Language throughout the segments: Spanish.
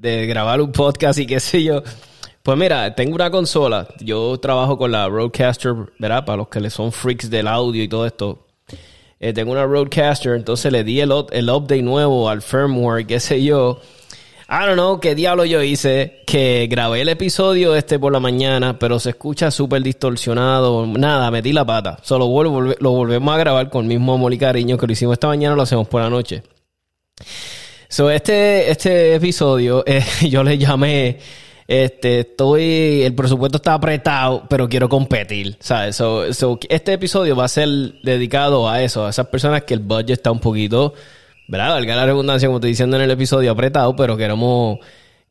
de grabar un podcast y qué sé yo. Pues mira, tengo una consola. Yo trabajo con la Roadcaster, ¿verdad? Para los que le son freaks del audio y todo esto. Eh, tengo una Roadcaster, entonces le di el, el update nuevo al firmware, qué sé yo. I don't know qué diablo yo hice, que grabé el episodio este por la mañana, pero se escucha súper distorsionado. Nada, metí la pata. Solo volve- lo volvemos a grabar con el mismo amor y cariño que lo hicimos esta mañana, lo hacemos por la noche. So, este, este episodio, eh, yo le llamé, este, estoy, el presupuesto está apretado, pero quiero competir, ¿sabes? So, so, este episodio va a ser dedicado a eso, a esas personas que el budget está un poquito, ¿verdad? Valga la redundancia, como estoy diciendo en el episodio, apretado, pero queremos,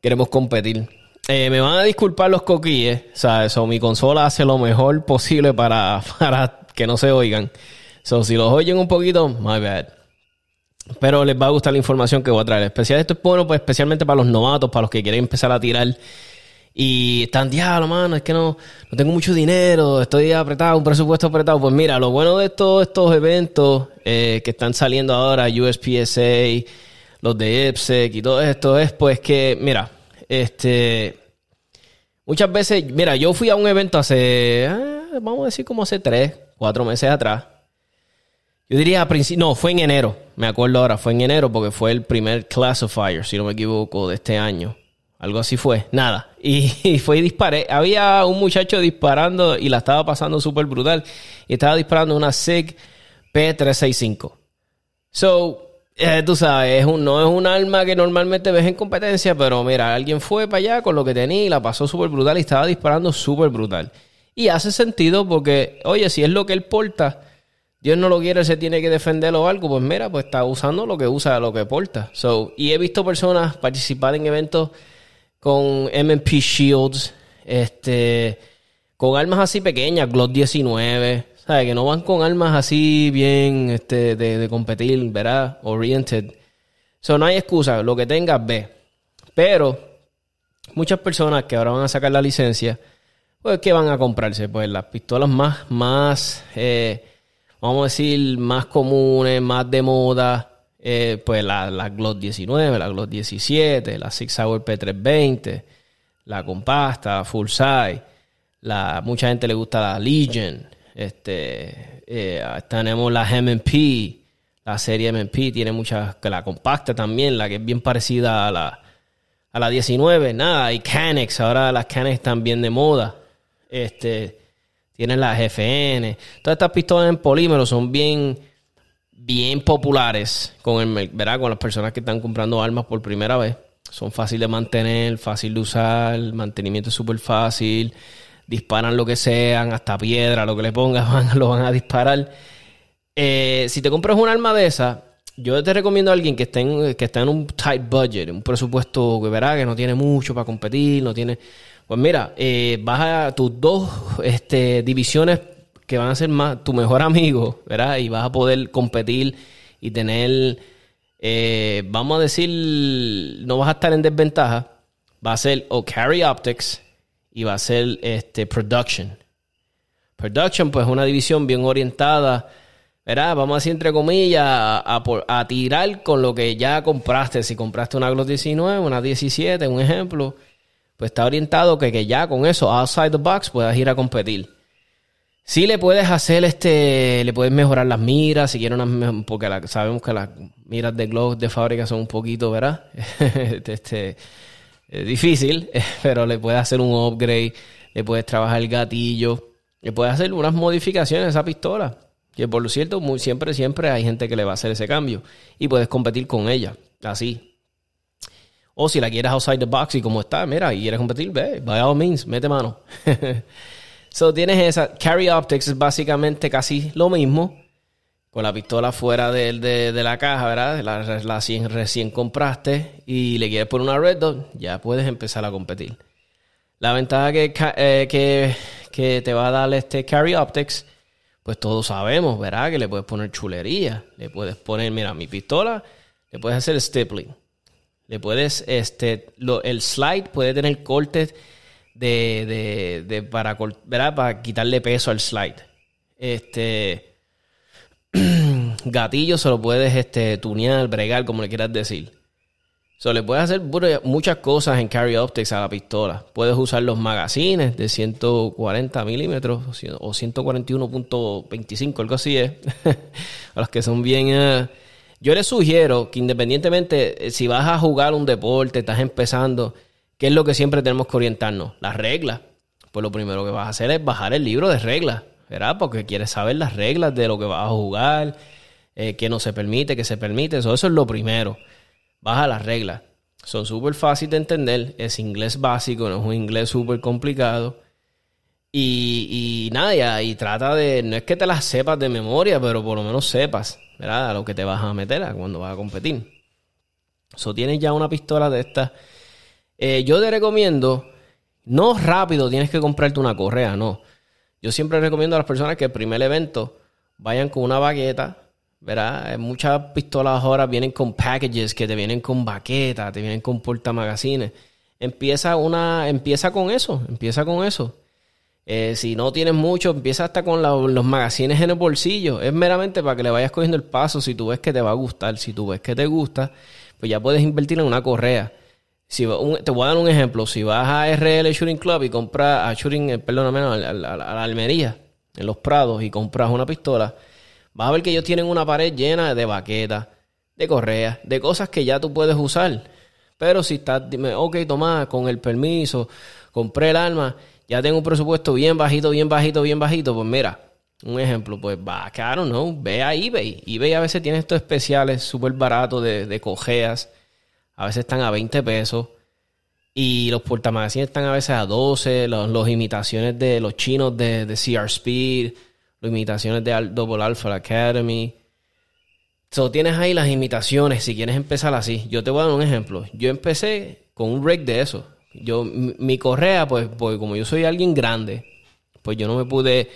queremos competir. Eh, me van a disculpar los coquilles, ¿sabes? So, mi consola hace lo mejor posible para, para que no se oigan. So, si los oyen un poquito, my bad. Pero les va a gustar la información que voy a traer. Especial, esto es bueno, pues, especialmente para los novatos, para los que quieren empezar a tirar. Y están, diablo, mano, es que no, no tengo mucho dinero, estoy apretado, un presupuesto apretado. Pues mira, lo bueno de todos estos eventos eh, que están saliendo ahora, USPSA, los de IPSEC y todo esto, es pues que, mira, este, muchas veces, mira, yo fui a un evento hace, ah, vamos a decir como hace tres, cuatro meses atrás. Yo diría a principio, no, fue en enero, me acuerdo ahora, fue en enero porque fue el primer classifier, si no me equivoco, de este año. Algo así fue, nada. Y, y fue y disparé. Había un muchacho disparando y la estaba pasando súper brutal. Y estaba disparando una SIG P365. So, eh, tú sabes, es no es un arma que normalmente ves en competencia, pero mira, alguien fue para allá con lo que tenía y la pasó súper brutal y estaba disparando súper brutal. Y hace sentido porque, oye, si es lo que él porta, Dios no lo quiere, se tiene que defender o algo, pues mira, pues está usando lo que usa, lo que porta. So, y he visto personas participar en eventos con M&P Shields, este, con armas así pequeñas, Glock 19, ¿sabes? Que no van con armas así bien, este, de, competir, ¿verdad? Oriented. So, no hay excusa, lo que tengas, ve. Pero, muchas personas que ahora van a sacar la licencia, pues, ¿qué van a comprarse? Pues las pistolas más, más, eh, vamos a decir, más comunes, más de moda, eh, pues la, la Glock 19, la Glock 17, la Six Hour P320, la compacta, full size, la, mucha gente le gusta la Legion, este, eh, tenemos la M&P, la serie M&P tiene muchas, que la compacta también, la que es bien parecida a la, a la 19, nada, y Canex, ahora las Canex están bien de moda, este, tienen las FN, todas estas pistolas en polímero son bien, bien populares con el, ¿verdad? con las personas que están comprando armas por primera vez. Son fáciles de mantener, fácil de usar, mantenimiento es súper fácil, disparan lo que sean, hasta piedra, lo que le pongas, lo van a disparar. Eh, si te compras un arma de esa, yo te recomiendo a alguien que esté en, que en un tight budget, un presupuesto que que no tiene mucho para competir, no tiene. Pues mira, eh, vas a tus dos este, divisiones que van a ser más tu mejor amigo, ¿verdad? Y vas a poder competir y tener, eh, vamos a decir, no vas a estar en desventaja. Va a ser o carry optics y va a ser este production. Production, pues, es una división bien orientada, ¿verdad? Vamos a decir, entre comillas, a tirar con lo que ya compraste. Si compraste una Glock 19, una 17, un ejemplo, pues está orientado que, que ya con eso, outside the box, puedas ir a competir. Sí le puedes hacer este, le puedes mejorar las miras, si quieres porque sabemos que las miras de Glock de fábrica son un poquito, ¿verdad? este, es difícil, pero le puedes hacer un upgrade, le puedes trabajar el gatillo, le puedes hacer unas modificaciones a esa pistola. Que por lo cierto, muy, siempre, siempre hay gente que le va a hacer ese cambio. Y puedes competir con ella, así. O si la quieres outside the box y como está, mira, y quieres competir, ve, by all means, mete mano. so tienes esa. Carry Optics es básicamente casi lo mismo. Con la pistola fuera de, la caja, ¿verdad? La, recién, recién compraste y le quieres poner una red dot, ya puedes empezar a competir. La ventaja que, eh, que, que te va a dar este Carry Optics pues todos sabemos, ¿verdad? Que le puedes poner chulería, le puedes poner, mira, mi pistola, le puedes hacer stippling, le puedes, este, el slide puede tener cortes de, de, de para, ¿verdad? Para quitarle peso al slide. Este, gatillo se lo puedes, este, tunear, bregar, como le quieras decir. So, le puedes hacer muchas cosas en Carry Optics a la pistola. Puedes usar los magazines de 140 milímetros o 141.25, algo así es. a los que son bien... Eh, yo les sugiero que independientemente eh, si vas a jugar un deporte, estás empezando, ¿qué es lo que siempre tenemos que orientarnos? Las reglas. Pues lo primero que vas a hacer es bajar el libro de reglas, ¿verdad? Porque quieres saber las reglas de lo que vas a jugar, eh, qué no se permite, qué se permite. eso es lo primero baja las reglas. Son súper fáciles de entender, es inglés básico, no es un inglés súper complicado. Y, y nada, y, trata de, no es que te las sepas de memoria, pero por lo menos sepas, ¿verdad? A lo que te vas a meter cuando vas a competir. So, tienes ya una pistola de estas. Eh, yo te recomiendo, no rápido tienes que comprarte una correa, no. Yo siempre recomiendo a las personas que el primer evento vayan con una baqueta, ¿verdad? Muchas pistolas ahora vienen con packages que te vienen con baquetas, te vienen con portamagazines. Empieza una, empieza con eso, empieza con eso. Eh, si no tienes mucho, empieza hasta con los magazines en el bolsillo. Es meramente para que le vayas cogiendo el paso. Si tú ves que te va a gustar, si tú ves que te gusta, pues ya puedes invertir en una correa. Si, te voy a dar un ejemplo. Si vas a RL Shooting Club y compras a Shooting, eh, perdóname, a, a la Almería, en los Prados, y compras una pistola, vas a ver que ellos tienen una pared llena de baquetas, de correas, de cosas que ya tú puedes usar. Pero si estás, dime, ok, toma, con el permiso, compré el arma, ya tengo un presupuesto bien bajito, bien bajito, bien bajito, pues mira, un ejemplo, pues va, claro, ¿no? Ve a eBay. eBay a veces tiene estos especiales súper baratos de, de cojeas. A veces están a 20 pesos. Y los portamagazines están a veces a 12. Los, imitaciones de los chinos de, de CR Speed las imitaciones de Double Alpha Academy. So, tienes ahí las imitaciones, si quieres empezar así. Yo te voy a dar un ejemplo. Yo empecé con un break de eso. Yo, mi, correa, pues, pues, como yo soy alguien grande, pues yo no me pude,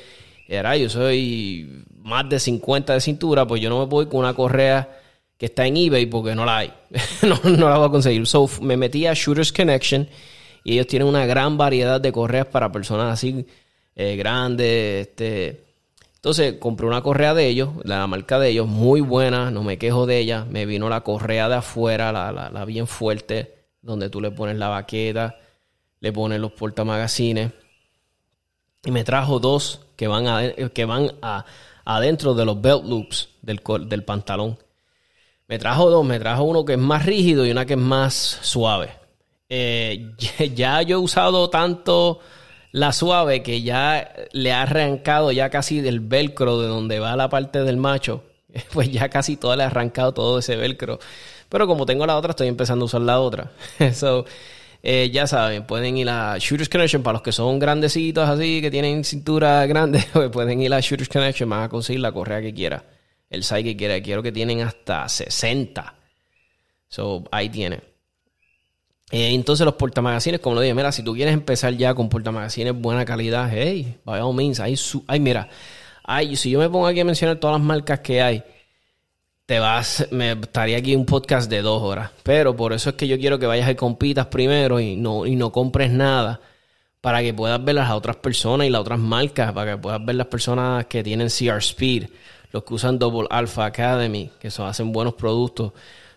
era, yo soy más de 50 de cintura, pues yo no me pude con una correa que está en eBay porque no la hay. no, no, la voy a conseguir. So, me metí a Shooters Connection y ellos tienen una gran variedad de correas para personas así eh, grandes, este entonces compré una correa de ellos, la marca de ellos, muy buena, no me quejo de ella. Me vino la correa de afuera, la, la, bien fuerte, donde tú le pones la baqueta, le pones los portamagazines. Y me trajo dos que van, a, que van a, adentro de los belt loops del, del pantalón. Me trajo dos, me trajo uno que es más rígido y una que es más suave. Eh, ya yo he usado tanto la suave que ya le ha arrancado ya casi del velcro de donde va la parte del macho, pues ya casi todo le ha arrancado todo ese velcro. Pero como tengo la otra, estoy empezando a usar la otra. so, eh, ya saben, pueden ir a Shooters Connection para los que son grandecitos así, que tienen cintura grande, pues pueden ir a Shooters Connection, van a conseguir la correa que quiera, el size que quiera. Quiero que tienen hasta 60. So, ahí tienen. Eh, entonces los portamagazines, como lo dije, mira, si tú quieres empezar ya con portamagazines buena calidad, hey, by all means, hay, su, mira, hay, si yo me pongo aquí a mencionar todas las marcas que hay, te vas, me estaría aquí un podcast de dos horas. Pero por eso es que yo quiero que vayas y compitas primero y no, y no compres nada para que puedas ver las otras personas y las otras marcas, para que puedas ver las personas que tienen CR Speed, los que usan Double Alpha Academy, que son, hacen buenos productos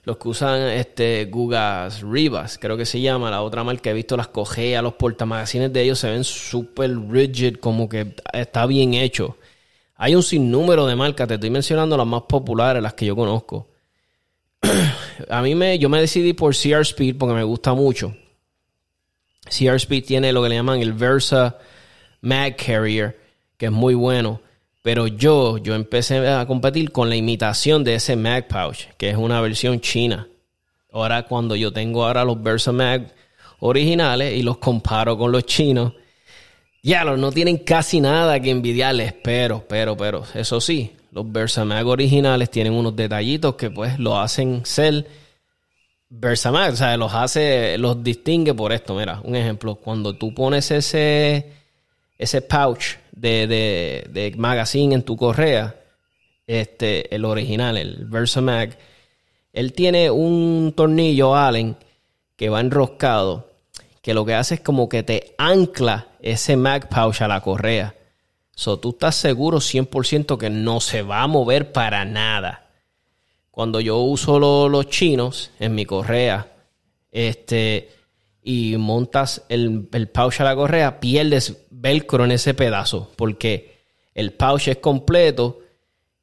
los que usan este Gugas Rivas, creo que se llama, la otra marca, he visto las cojeas, los portamagazines de ellos se ven súper rigid, como que está bien hecho. Hay un sinnúmero de marcas, te estoy mencionando las más populares, las que yo conozco. A mí me, yo me decidí por CR Speed porque me gusta mucho. CR Speed tiene lo que le llaman el Versa Mag Carrier, que es muy bueno Pero yo, yo empecé a competir con la imitación de ese Mag Pouch, que es una versión china. Ahora cuando yo tengo ahora los Versa Mag originales y los comparo con los chinos, ya los no tienen casi nada que envidiarles, pero, pero, pero, eso sí, los Versamag originales tienen unos detallitos que pues lo hacen ser Versamag, o sea, los hace, los distingue por esto. Mira, un ejemplo, cuando tú pones ese, ese pouch de, de, de magazine en tu correa, este, el original, el Versamag, él tiene un tornillo Allen que va enroscado, que lo que hace es como que te ancla ese Mag Pouch a la correa. So, tú estás seguro 100% que no se va a mover para nada. Cuando yo uso los chinos en mi correa, este, y montas el, el pouch a la correa, pierdes velcro en ese pedazo, porque el pouch es completo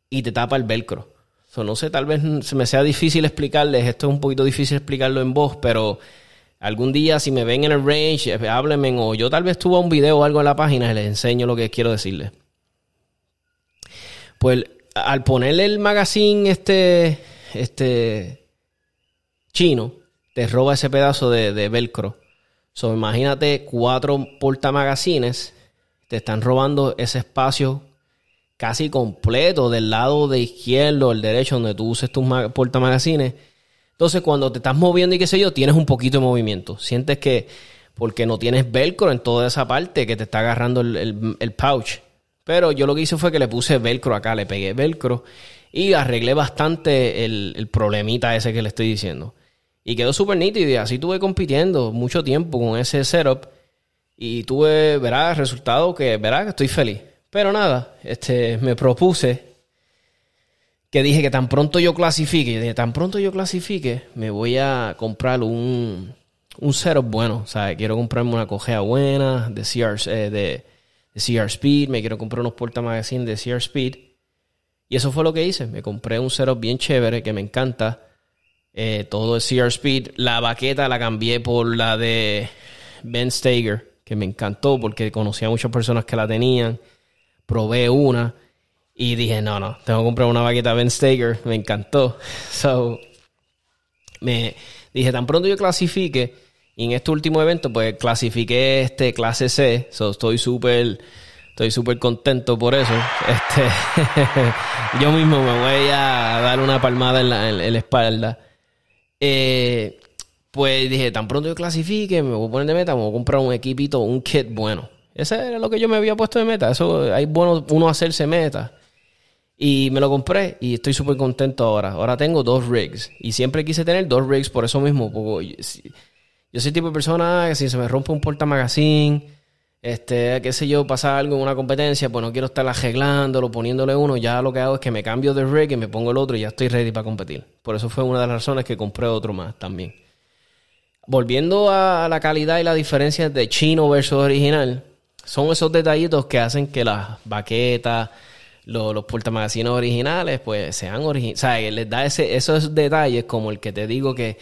y te tapa el velcro. So, no sé, tal vez se me sea difícil explicarles, esto es un poquito difícil explicarlo en voz, pero algún día si me ven en el range, eh, háblenme o yo tal vez tuve un video o algo en la página y les enseño lo que quiero decirles. Pues al ponerle el magazine este, este chino, te roba ese pedazo de, velcro. So, imagínate cuatro portamagazines, te están robando ese espacio casi completo del lado de izquierdo, el derecho, donde tú uses tus portamagazines entonces, cuando te estás moviendo y qué sé yo, tienes un poquito de movimiento. Sientes que, porque no tienes velcro en toda esa parte que te está agarrando el, pouch. Pero yo lo que hice fue que le puse velcro acá, le pegué velcro y arreglé bastante el, problemita ese que le estoy diciendo. Y quedó súper nítido y así tuve compitiendo mucho tiempo con ese setup. Y tuve, verá, el resultado que, verá, que estoy feliz. Pero nada, este, me propuse que dije que tan pronto yo clasifique, de tan pronto yo clasifique, me voy a comprar un, un setup bueno. O sea, quiero comprarme una cojea buena de CR, eh, de, CR Speed, me quiero comprar unos portamagazines de CR Speed. Y eso fue lo que hice. Me compré un setup bien chévere que me encanta. Eh, todo de CR Speed. La baqueta la cambié por la de Ben Stager, que me encantó porque conocía a muchas personas que la tenían. Probé una y dije, no, no, tengo que comprar una baqueta Ben Stager. Me encantó. So, me dije, tan pronto yo clasifique, y en este último evento, pues clasifiqué este clase C. So, estoy súper, estoy súper contento por eso. Este, yo mismo me voy a dar una palmada en la, en la espalda. Eh, pues dije, tan pronto yo clasifique, me voy a poner de meta, me voy a comprar un equipito, un kit bueno. Ese era lo que yo me había puesto de meta. Eso hay bueno uno hacerse meta. Y me lo compré y estoy súper contento ahora. Ahora tengo dos rigs. Y siempre quise tener dos rigs por eso mismo. Porque yo soy tipo de persona que si se me rompe un porta magazine, este, qué sé yo, pasa algo en una competencia, pues no quiero estar arreglándolo, poniéndole uno. Ya lo que hago es que me cambio de rig y me pongo el otro y ya estoy ready para competir. Por eso fue una de las razones que compré otro más también. Volviendo a la calidad y la diferencia de chino versus original, son esos detallitos que hacen que las baquetas los, los originales, pues sean originales. O sea, les da ese, esos detalles como el que te digo que,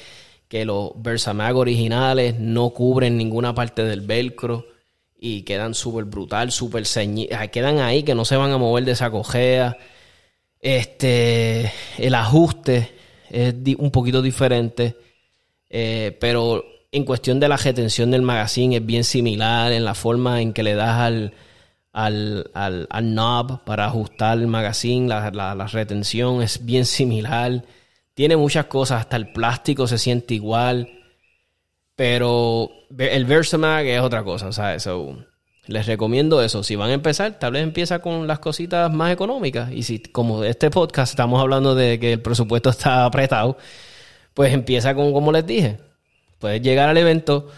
que los Versamag originales no cubren ninguna parte del velcro y quedan súper brutal, súper ceñidos. Quedan ahí que no se van a mover de esa cojea. Este, el ajuste es un poquito diferente, eh, pero en cuestión de la retención del magazine es bien similar en la forma en que le das al, al, al, al knob para ajustar el magazine, la, la, retención es bien similar. Tiene muchas cosas, hasta el plástico se siente igual. Pero el Versamag es otra cosa, ¿sabes? So, les recomiendo eso. Si van a empezar, tal vez empieza con las cositas más económicas. Y si, como este podcast, estamos hablando de que el presupuesto está apretado, pues empieza con, como les dije, puedes llegar al evento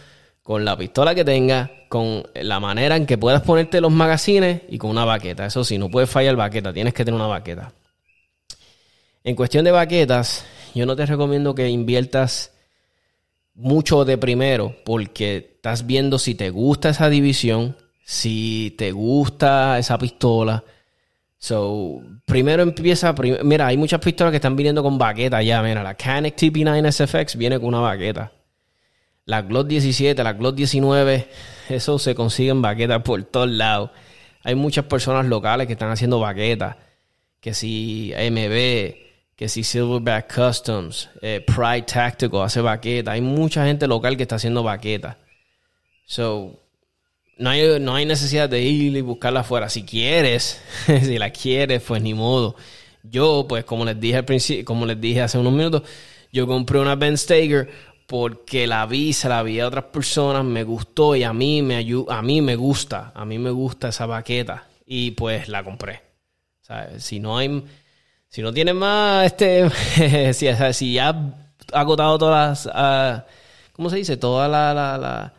con la pistola que tengas, con la manera en que puedas ponerte los magazines y con una baqueta. Eso sí, no puedes fallar baqueta, tienes que tener una baqueta. En cuestión de baquetas, yo no te recomiendo que inviertas mucho de primero porque estás viendo si te gusta esa división, si te gusta esa pistola. So, primero empieza, mira, hay muchas pistolas que están viniendo con baqueta ya, mira, la Canik TP9 SFX viene con una baqueta. La Glock 17, la Glock 19, eso se consigue en baquetas por todos lados. Hay muchas personas locales que están haciendo baquetas, que si MB, que si Silverback Customs, eh, Pride Tactical hace baquetas. Hay mucha gente local que está haciendo baquetas. So, no hay, no hay necesidad de ir y buscarla afuera. Si quieres, si la quieres, pues ni modo. Yo, pues como les dije al principio, como les dije hace unos minutos, yo compré una Ben Stager porque la vi, se la vi a otras personas, me gustó y a mí me a mí me gusta, a mí me gusta esa baqueta y pues la compré. Si no hay, si no tienes más, este, si, si ya ha agotado todas las, uh, ¿cómo se dice? Todas la,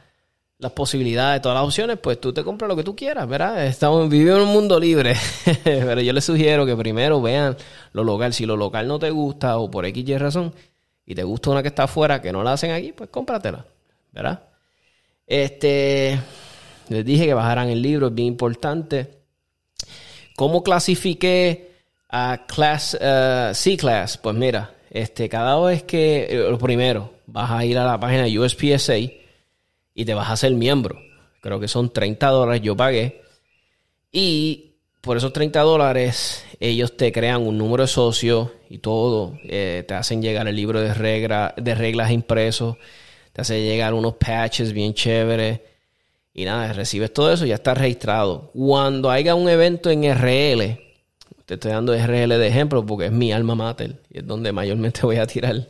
las posibilidades, todas las opciones, pues tú te compras lo que tú quieras, ¿verdad? Estamos viviendo en un mundo libre, pero yo les sugiero que primero vean lo local. Si lo local no te gusta o por X razón, y te gusta una que está afuera que no la hacen aquí, pues cómpratela, ¿verdad? Este, les dije que bajaran el libro, es bien importante. ¿Cómo clasifiqué a class, uh, C-Class? Pues mira, este, cada vez que, eh, lo primero, vas a ir a la página USPSA y te vas a hacer miembro. Creo que son 30 dólares, yo pagué. Y por esos 30 dólares ellos te crean un número de socio y todo. Eh, te hacen llegar el libro de, regla, de reglas impresos. Te hacen llegar unos patches bien chéveres. Y nada, recibes todo eso y ya estás registrado. Cuando haya un evento en RL, te estoy dando RL de ejemplo porque es mi alma mater y es donde mayormente voy a tirar.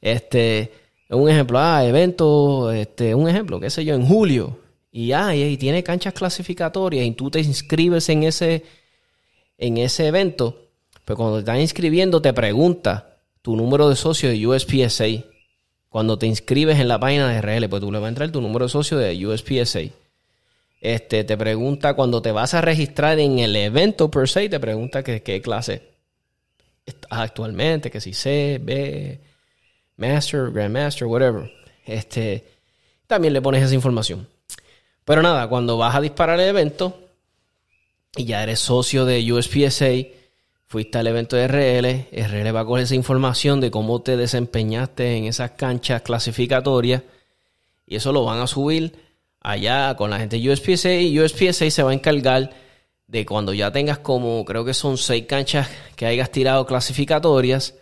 Este, un ejemplo, ah, evento, este, un ejemplo, qué sé yo, en julio. Y, ah, y tiene canchas clasificatorias y tú te inscribes en ese en ese evento, pues cuando te están inscribiendo te pregunta tu número de socio de USPSA. Cuando te inscribes en la página de RL, pues tú le vas a entrar tu número de socio de USPSA. Este, te pregunta cuando te vas a registrar en el evento per se, te pregunta qué, qué clase estás actualmente, que si C, B, Master, Grandmaster, whatever. Este, también le pones esa información. Pero nada, cuando vas a disparar el evento, y ya eres socio de USPSA, fuiste al evento de RL, RL va a coger esa información de cómo te desempeñaste en esas canchas clasificatorias y eso lo van a subir allá con la gente de USPSA y USPSA se va a encargar de cuando ya tengas como, creo que son seis canchas que hayas tirado clasificatorias,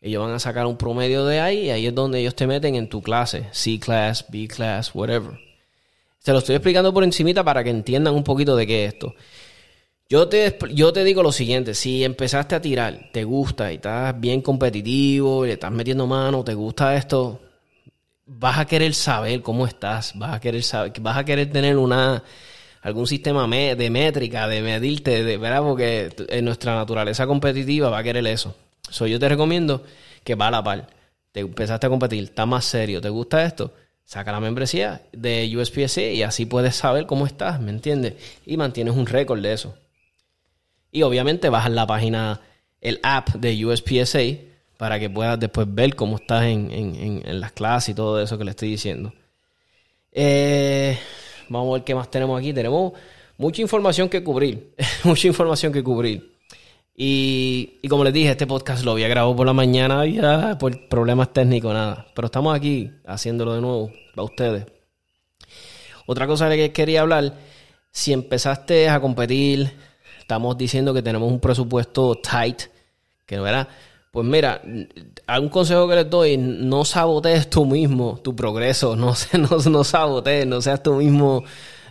ellos van a sacar un promedio de ahí y ahí es donde ellos te meten en tu clase, C class, B class, whatever. Se lo estoy explicando por encimita para que entiendan un poquito de qué es esto. Yo te, yo te digo lo siguiente, si empezaste a tirar, te gusta y estás bien competitivo, y le estás metiendo mano, te gusta esto, vas a querer saber cómo estás, vas a querer saber, vas a querer tener una algún sistema de métrica, de medirte, de, ¿verdad? Porque en nuestra naturaleza competitiva va a querer eso. So, yo te recomiendo que va a la par. Te empezaste a competir, está más serio, ¿te gusta esto? Saca la membresía de USPSA y así puedes saber cómo estás, ¿me entiendes? Y mantienes un récord de eso. Y obviamente bajas la página, el app de USPSA para que puedas después ver cómo estás en, las clases y todo eso que le estoy diciendo. Eh, vamos a ver qué más tenemos aquí. Tenemos mucha información que cubrir. mucha información que cubrir. Y, como les dije, este podcast lo había grabado por la mañana ya por problemas técnicos, nada. Pero estamos aquí haciéndolo de nuevo para ustedes. Otra cosa que quería hablar, si empezaste a competir, estamos diciendo que tenemos un presupuesto tight, que no era. Pues mira, algún consejo que les doy, no sabotees tú mismo tu progreso, no, no, no sabotees, no seas tú mismo,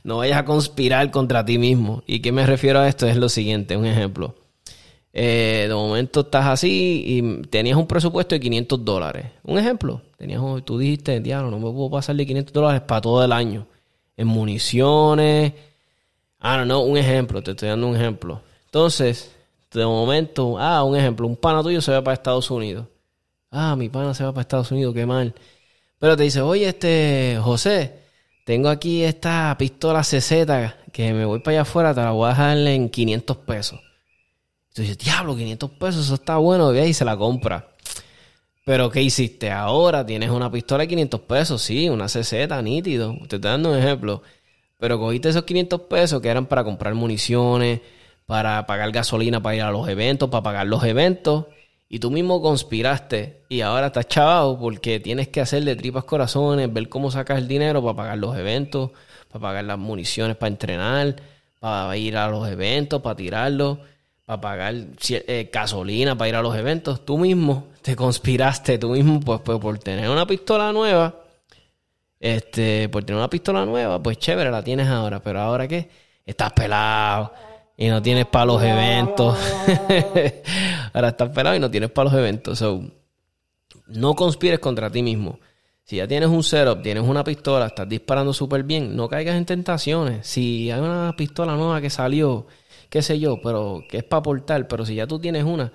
no vayas a conspirar contra ti mismo. ¿Y qué me refiero a esto? Es lo siguiente, un ejemplo. Eh, de momento estás así y tenías un presupuesto de 500 dólares. Un ejemplo, tenías, tú dijiste, diablo, no me puedo pasar de 500 dólares para todo el año. En municiones, Ah, no, un ejemplo, te estoy dando un ejemplo. Entonces, de momento, ah, un ejemplo, un pana tuyo se va para Estados Unidos. Ah, mi pana se va para Estados Unidos, qué mal. Pero te dice, oye, este, José, tengo aquí esta pistola CZ que me voy para allá afuera, te la voy a dejar en 500 pesos. Tú dices, diablo, 500 pesos, eso está bueno, y se la compra. Pero, ¿qué hiciste? Ahora tienes una pistola de 500 pesos, sí, una CZ, nítido. Te estoy dando un ejemplo. Pero cogiste esos 500 pesos que eran para comprar municiones, para pagar gasolina para ir a los eventos, para pagar los eventos. Y tú mismo conspiraste y ahora estás chavado porque tienes que hacer de tripas corazones, ver cómo sacas el dinero para pagar los eventos, para pagar las municiones para entrenar, para ir a los eventos, para tirarlo, para pagar eh, gasolina para ir a los eventos. Tú mismo te conspiraste, tú mismo, pues, pues por tener una pistola nueva, este, por tener una pistola nueva, pues chévere, la tienes ahora, pero ahora qué? Estás pelado y no tienes para los eventos. ahora estás pelado y no tienes para los eventos. So, no conspires contra ti mismo. Si ya tienes un setup, tienes una pistola, estás disparando súper bien, no caigas en tentaciones. Si hay una pistola nueva que salió, qué sé yo, pero que es para aportar, pero si ya tú tienes una,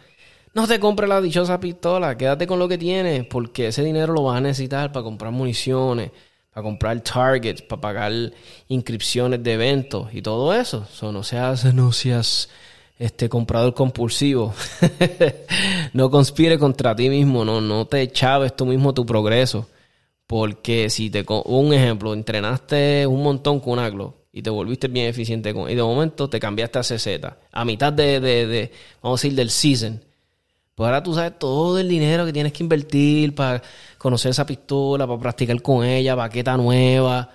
no te compres la dichosa pistola, quédate con lo que tienes, porque ese dinero lo vas a necesitar para comprar municiones, para comprar targets, para pagar inscripciones de eventos y todo eso. So, no seas, no seas este comprador compulsivo. no conspire contra ti mismo, no, no te chaves tú mismo tu progreso. Porque si te, un ejemplo, entrenaste un montón con aglo y te volviste bien eficiente con, y de momento te cambiaste a CZ, a mitad de, de, de, vamos a decir, del season. Pues ahora tú sabes todo el dinero que tienes que invertir para conocer esa pistola, para practicar con ella, baqueta nueva.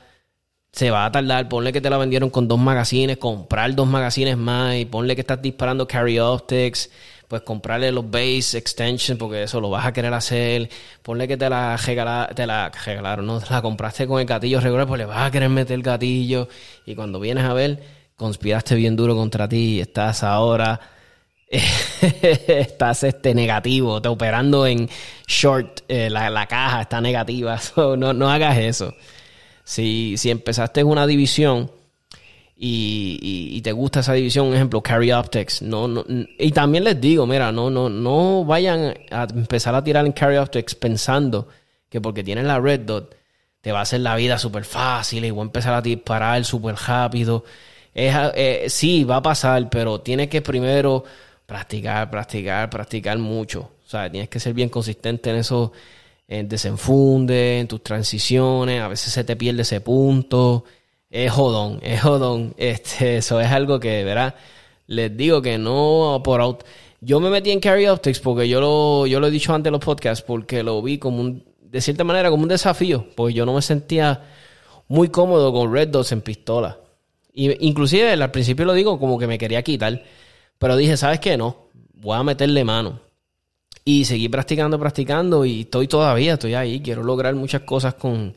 Se va a tardar, ponle que te la vendieron con dos magazines, comprar dos magazines más y ponle que estás disparando carry optics pues comprarle los base extensions porque eso lo vas a querer hacer. Ponle que te la regalaron, te la regalaron, no la compraste con el gatillo regular, pues le vas a querer meter el gatillo y cuando vienes a ver, conspiraste bien duro contra ti estás ahora estás este negativo, te operando en short, eh, la, caja está negativa, no, no hagas eso. Si, si empezaste una división y, te gusta esa división, ejemplo, Carry Optics. No, no, y también les digo, mira, no, no, no vayan a empezar a tirar en Carry Optics pensando que porque tienen la Red Dot te va a hacer la vida súper fácil y voy a empezar a disparar súper rápido. Es, eh, sí, va a pasar, pero tienes que primero practicar, practicar, practicar mucho. O sea, tienes que ser bien consistente en eso, en desenfunde, en tus transiciones. A veces se te pierde ese punto es jodón, es jodón. Este, eso es algo que, ¿verdad? Les digo que no por out. Yo me metí en Carry Optics porque yo lo, yo lo he dicho antes en los podcasts, porque lo vi como un, de cierta manera, como un desafío, porque yo no me sentía muy cómodo con Red Dots en pistola. Y, inclusive al principio lo digo como que me quería quitar, pero dije, ¿sabes qué? No, voy a meterle mano. Y seguí practicando, practicando y estoy todavía, estoy ahí, quiero lograr muchas cosas con,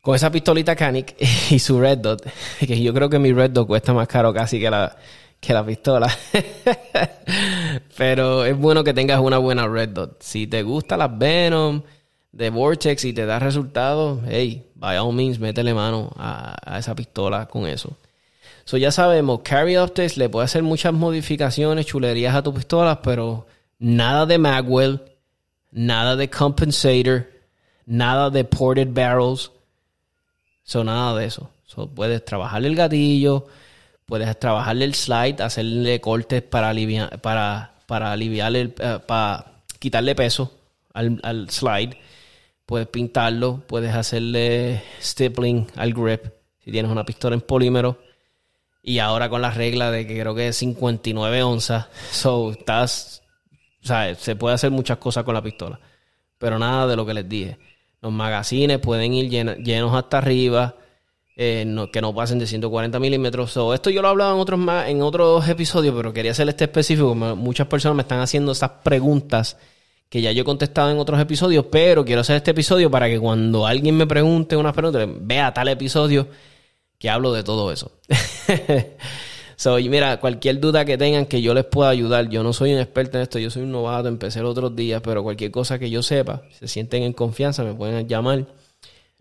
con esa pistolita Canic y su Red Dot, que yo creo que mi Red Dot cuesta más caro casi que la, que la pistola. Pero es bueno que tengas una buena Red Dot. Si te gusta las Venom de Vortex y te da resultados, hey, by all means, métele mano a, esa pistola con eso. So ya sabemos, Carry Optics le puede hacer muchas modificaciones, chulerías a tu pistola, pero nada de Magwell, nada de Compensator, nada de Ported Barrels So, nada de eso. puedes trabajarle el gatillo, puedes trabajarle el slide, hacerle cortes para aliviar, para, para aliviarle, eh, para quitarle peso al, slide. Puedes pintarlo, puedes hacerle stippling al grip si tienes una pistola en polímero. Y ahora con la regla de que creo que es 59 onzas, so estás, o sea, se puede hacer muchas cosas con la pistola. Pero nada de lo que les dije. Los magazines pueden ir llenos hasta arriba, eh, que no pasen de 140 milímetros. esto yo lo he hablado en otros, en otros episodios, pero quería hacer este específico. Muchas personas me están haciendo esas preguntas que ya yo he contestado en otros episodios, pero quiero hacer este episodio para que cuando alguien me pregunte unas preguntas, vea tal episodio que hablo de todo eso. Mira, cualquier duda que tengan que yo les pueda ayudar. Yo no soy un experto en esto, yo soy un novato, empecé el otro día, pero cualquier cosa que yo sepa, se sienten en confianza, me pueden llamar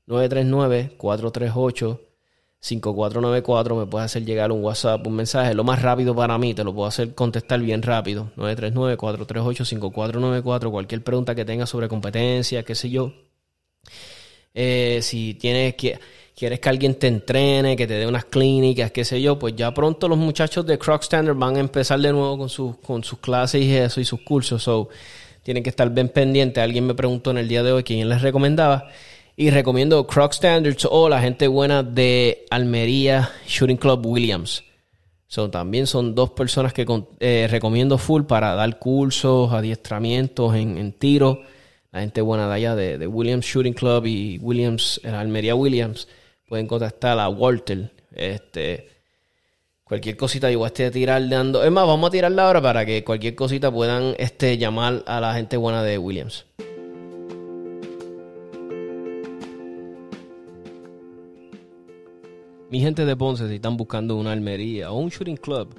939-438-5494. Me puedes hacer llegar un WhatsApp, un mensaje, lo más rápido para mí, te lo puedo hacer contestar bien rápido. 939-438-5494. Cualquier pregunta que tengas sobre competencia, qué sé yo. Eh, si tienes que quieres que alguien te entrene, que te dé unas clínicas, qué sé yo, pues ya pronto los muchachos de Croc Standard van a empezar de nuevo con sus, con sus clases y eso y sus cursos. So, tienen que estar bien pendientes. Alguien me preguntó en el día de hoy quién les recomendaba. Y recomiendo Croc Standards o la gente buena de Almería Shooting Club Williams. So, también son dos personas que eh, recomiendo full para dar cursos, adiestramientos en, en tiro. La gente buena de allá de, de Williams Shooting Club y Williams, Almería Williams pueden contactar a Walter. Este, Cualquier cosita a este tirar dando. Es más, vamos a tirarla ahora para que cualquier cosita puedan este, llamar a la gente buena de Williams. Mi gente de Ponce, si están buscando una almería o un shooting club,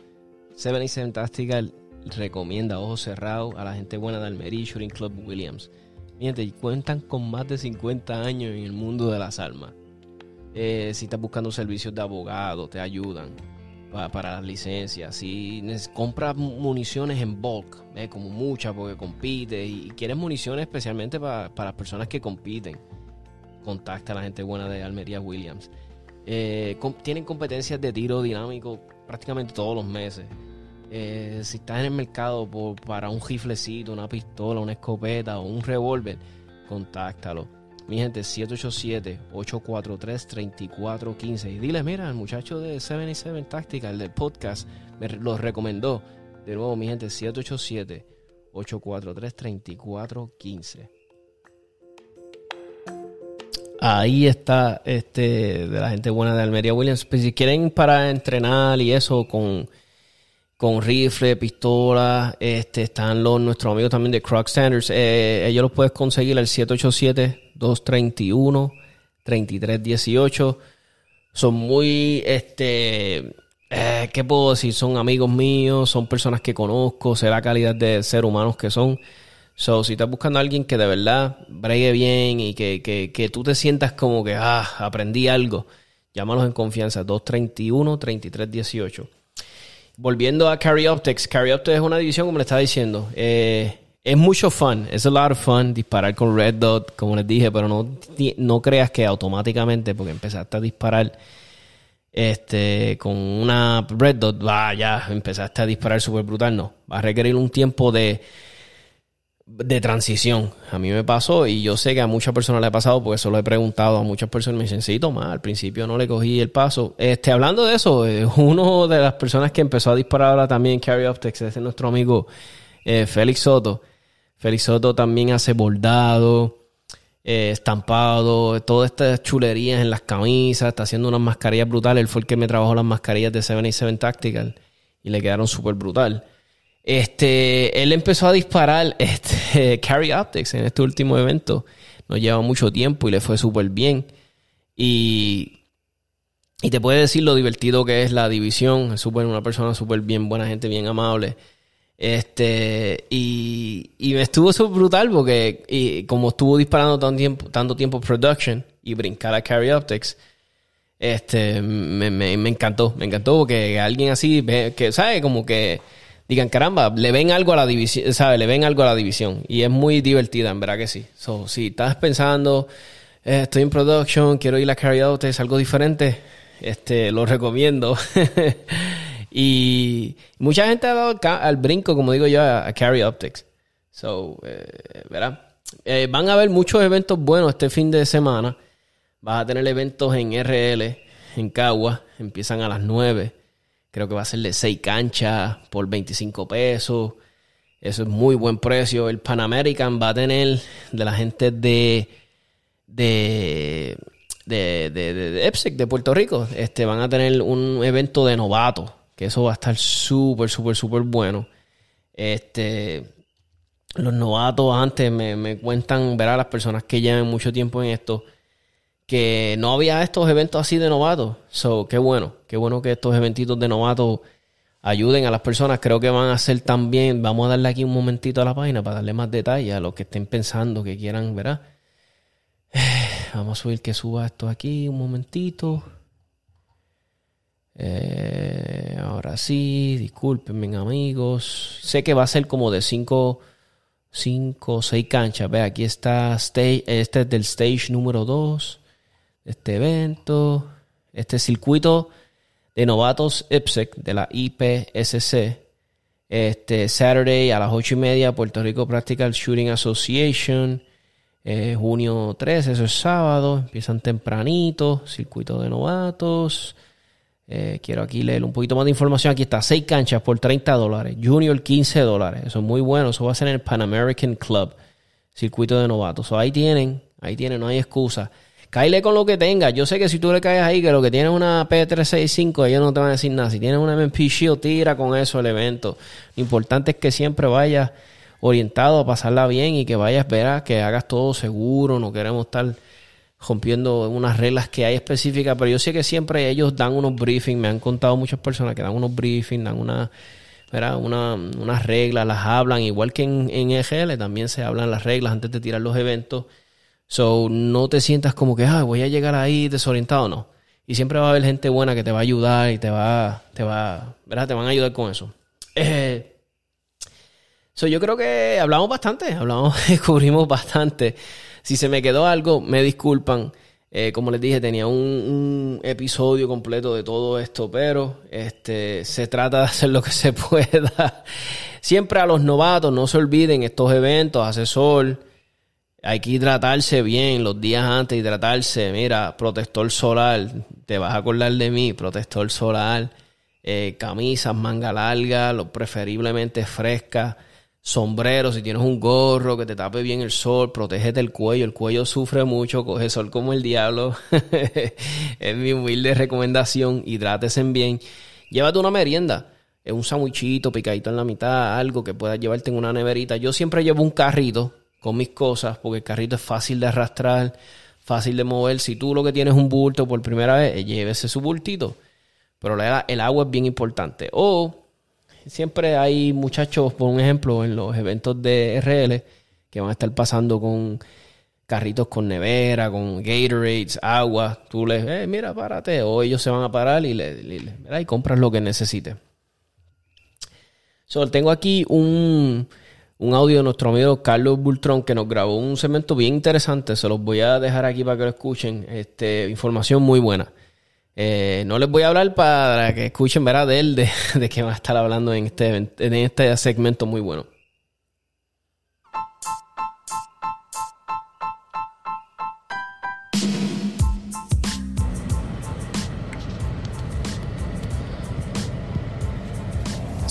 77 Tactical recomienda ojos cerrados a la gente buena de Almería Shooting Club Williams. Mi gente, cuentan con más de 50 años en el mundo de las armas. Eh, si estás buscando servicios de abogado, te ayudan para, las licencias. Si compras municiones en bulk, como muchas porque compite y, quieres municiones especialmente para, las personas que compiten, contacta a la gente buena de Almería Williams. Eh, tienen competencias de tiro dinámico prácticamente todos los meses. Eh, si estás en el mercado para un riflecito, una pistola, una escopeta o un revólver, contáctalo mi gente, 787-843-3415. Y dile, mira, el muchacho de 77 Tactical del podcast me los recomendó. De nuevo, mi gente, 787-843-3415. Ahí está este de la gente buena de Almería Williams. Pues si quieren para entrenar y eso con con rifle, pistola, este, están los nuestros amigos también de Croc Standards. Eh, ellos los puedes conseguir al 787-231-3318. Son muy, este, eh, ¿qué puedo decir? Son amigos míos, son personas que conozco, sé la calidad de ser humanos que son. So, si estás buscando a alguien que de verdad bregue bien y que, que, que tú te sientas como que, ah, aprendí algo, llámalos en confianza, 231-3318 volviendo a Carry Optics, Carry Optics es una división, como le estaba diciendo. Eh, es mucho fun, es a lot of fun disparar con Red Dot, como les dije, pero no, no creas que automáticamente, porque empezaste a disparar este, con una Red Dot, va, ya empezaste a disparar súper brutal. No, va a requerir un tiempo de de transición. A mí me pasó y yo sé que a muchas personas le ha pasado porque eso lo he preguntado a muchas personas. Me dicen, sí, toma, al principio no le cogí el paso. Este, hablando de eso, eh, uno de las personas que empezó a disparar ahora también Carry Optics es nuestro amigo eh, Félix Soto. Félix Soto también hace bordado, eh, estampado, todas estas chulerías en las camisas, está haciendo unas mascarillas brutales. Él fue el que me trabajó las mascarillas de 77 Tactical y le quedaron súper brutal. Este, él empezó a disparar este, Carry Optics en este último evento. No lleva mucho tiempo y le fue súper bien. Y, y te puede decir lo divertido que es la división. Es super, una persona súper bien, buena gente, bien amable. Este, y, y me estuvo súper brutal porque y como estuvo disparando tanto tiempo, tanto tiempo production y brincar a Carry Optics, este, me, me, me encantó. Me encantó porque alguien así, que, ¿sabe? Como que digan, caramba, le ven algo a la división, ¿sabes? Le ven algo a la división. Y es muy divertida, en verdad que sí. So, si estás pensando, eh, estoy en production, quiero ir a Carry Out, es algo diferente, este, lo recomiendo. y mucha gente ha dado al brinco, como digo yo, a, Carry Optics. So, eh. Eh, van a haber muchos eventos buenos este fin de semana. Vas a tener eventos en RL, en Cagua, empiezan a las 9. Creo que va a ser de 6 canchas por 25 pesos. Eso es muy buen precio. El Pan American va a tener de la gente de de de, de, de, EPSEC de Puerto Rico. Este, van a tener un evento de novatos. Que eso va a estar súper, súper, súper bueno. Este, los novatos antes me, me cuentan, ver a las personas que llevan mucho tiempo en esto que no había estos eventos así de novatos. So, qué bueno, qué bueno que estos eventitos de novatos ayuden a las personas. Creo que van a ser también, vamos a darle aquí un momentito a la página para darle más detalle a los que estén pensando, que quieran, ¿verdad? Vamos a subir que suba esto aquí un momentito. Eh, ahora sí, discúlpenme amigos. Sé que va a ser como de 5 cinco, 6 canchas. Ve, aquí está stage, este es del stage número 2 este evento, este circuito de novatos IPSEC de la IPSC. Este Saturday a las ocho y media, Puerto Rico Practical Shooting Association. Eh, junio 13, eso es sábado. Empiezan tempranito, circuito de novatos. Eh, quiero aquí leer un poquito más de información. Aquí está, seis canchas por 30 dólares. Junior 15 dólares. Eso es muy bueno. Eso va a ser en el Pan American Club. Circuito de novatos. ahí tienen, ahí tienen, no hay excusa. Cáile con lo que tengas. Yo sé que si tú le caes ahí que lo que tiene una P365, ellos no te van a decir nada. Si tienes una MP Shield, tira con eso el evento. Lo importante es que siempre vayas orientado a pasarla bien y que vayas, verás, que hagas todo seguro. No queremos estar rompiendo unas reglas que hay específicas, pero yo sé que siempre ellos dan unos briefings. Me han contado muchas personas que dan unos briefings, dan una una, unas reglas, las hablan, igual que en, en EGL también se hablan las reglas antes de tirar los eventos. So, no te sientas como que, ah, voy a llegar ahí desorientado, no. Y siempre va a haber gente buena que te va a ayudar y te va, te va, ¿verdad? Te van a ayudar con eso. Eh, so, yo creo que hablamos bastante, hablamos, descubrimos bastante. Si se me quedó algo, me disculpan. Eh, como les dije, tenía un, episodio completo de todo esto, pero este, se trata de hacer lo que se pueda. Siempre a los novatos, no se olviden estos eventos, asesor. Hay que hidratarse bien los días antes, hidratarse. Mira, protector solar, te vas a acordar de mí, protector solar, eh, camisas, manga larga, lo preferiblemente fresca sombrero, si tienes un gorro que te tape bien el sol, protégete el cuello, el cuello sufre mucho, coge sol como el diablo. es mi humilde recomendación, hidrátese bien. Llévate una merienda, un sandwichito picadito en la mitad, algo que puedas llevarte en una neverita. Yo siempre llevo un carrito con mis cosas, porque el carrito es fácil de arrastrar, fácil de mover. Si tú lo que tienes es un bulto por primera vez, eh, llévese su bultito. Pero el agua es bien importante. O siempre hay muchachos, por un ejemplo, en los eventos de RL que van a estar pasando con carritos con nevera, con Gatorades, agua. Tú les, eh, mira, párate. O ellos se van a parar y, le, y compras lo que necesites. So, tengo aquí un, un audio de nuestro amigo Carlos Bultrón que nos grabó un segmento bien interesante. Se los voy a dejar aquí para que lo escuchen. Este, información muy buena. Eh, no les voy a hablar para que escuchen ¿verdad? de él, de, de que va a estar hablando en este, en este segmento muy bueno.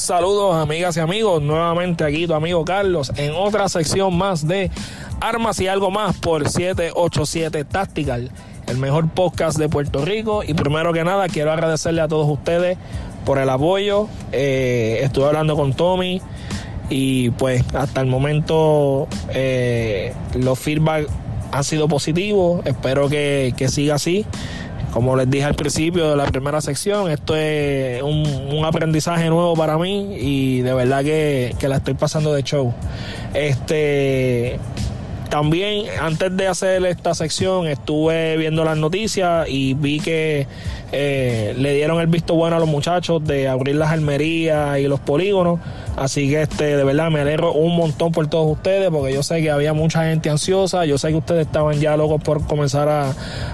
Saludos amigas y amigos, nuevamente aquí tu amigo Carlos en otra sección más de Armas y algo más por 787 Tactical el mejor podcast de Puerto Rico. Y primero que nada, quiero agradecerle a todos ustedes por el apoyo. Eh, estuve hablando con Tommy y pues hasta el momento eh, los feedback han sido positivos. Espero que, siga así. Como les dije al principio de la primera sección, esto es un, aprendizaje nuevo para mí y de verdad que, que la estoy pasando de show. Este también, antes de hacer esta sección, estuve viendo las noticias y vi que eh, le dieron el visto bueno a los muchachos de abrir las almerías y los polígonos. Así que este, de verdad me alegro un montón por todos ustedes, porque yo sé que había mucha gente ansiosa, yo sé que ustedes estaban ya locos por comenzar a,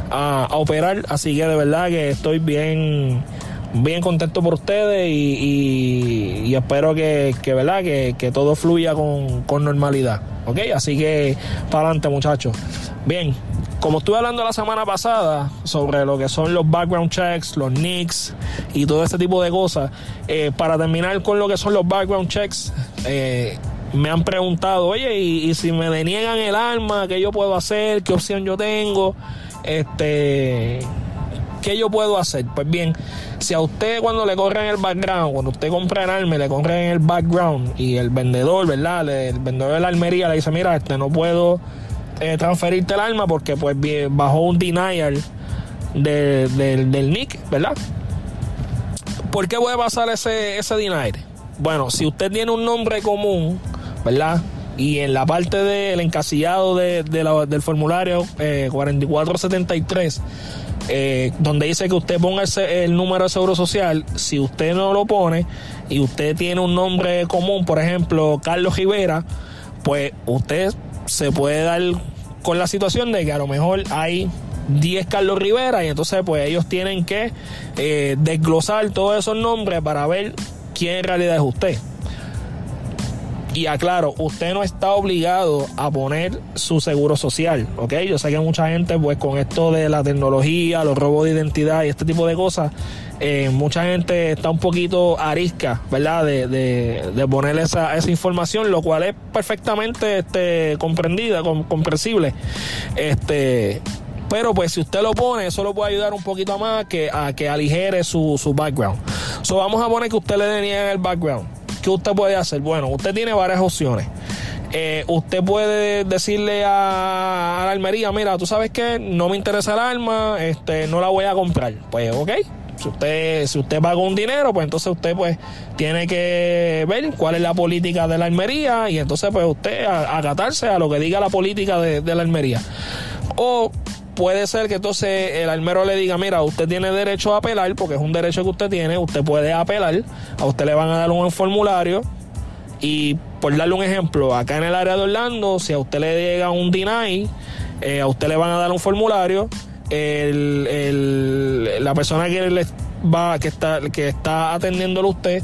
a operar, así que de verdad que estoy bien bien contento por ustedes y, espero que, que ¿verdad? Que, todo fluya con, normalidad. ¿Ok? Así que para adelante muchachos. Bien, como estuve hablando la semana pasada sobre lo que son los background checks, los nicks y todo ese tipo de cosas, eh, para terminar con lo que son los background checks, eh, me han preguntado, oye, y, y, si me deniegan el arma, ¿qué yo puedo hacer? ¿Qué opción yo tengo? Este, ¿qué yo puedo hacer? Pues bien, si a usted cuando le corren el background, cuando usted compra el arma le corren el background y el vendedor, ¿verdad? El vendedor de la armería le dice, mira, este no puedo eh, transferirte el arma porque pues bajó un denial del nick, ¿verdad? ¿Por qué puede pasar ese, ese denial? Bueno, si usted tiene un nombre común, ¿verdad? Y en la parte del encasillado de, del formulario 4473 eh, donde dice que usted ponga el número de seguro social, si usted no lo pone y usted tiene un nombre común, por ejemplo, Carlos Rivera, pues usted se puede dar con la situación de que a lo mejor hay 10 Carlos Rivera y entonces pues ellos tienen que eh, desglosar todos esos nombres para ver quién en realidad es usted. Y aclaro, usted no está obligado a poner su seguro social, ¿ok? Yo sé que mucha gente, pues con esto de la tecnología, los robos de identidad y este tipo de cosas, eh, mucha gente está un poquito arisca, ¿verdad? De, de, poner esa, esa, información, lo cual es perfectamente este, comprendida, comprensible. Este, pero pues si usted lo pone, eso lo puede ayudar un poquito más que a que aligere su, su background. So vamos a poner que usted le deniegue el background. ¿Qué usted puede hacer? Bueno, usted tiene varias opciones. Eh, usted puede decirle a, la almería, mira, tú sabes que no me interesa el arma, este, no la voy a comprar. Pues, ok, si usted, si usted paga un dinero, pues entonces usted pues tiene que ver cuál es la política de la almería y entonces pues usted acatarse a lo que diga la política de, de la almería. O puede ser que entonces el almero le diga, mira, usted tiene derecho a apelar, porque es un derecho que usted tiene, usted puede apelar, a usted le van a dar un formulario y por darle un ejemplo, acá en el área de Orlando, si a usted le llega un deny, eh, a usted le van a dar un formulario, la persona que le va, que está, que está atendiéndolo a usted,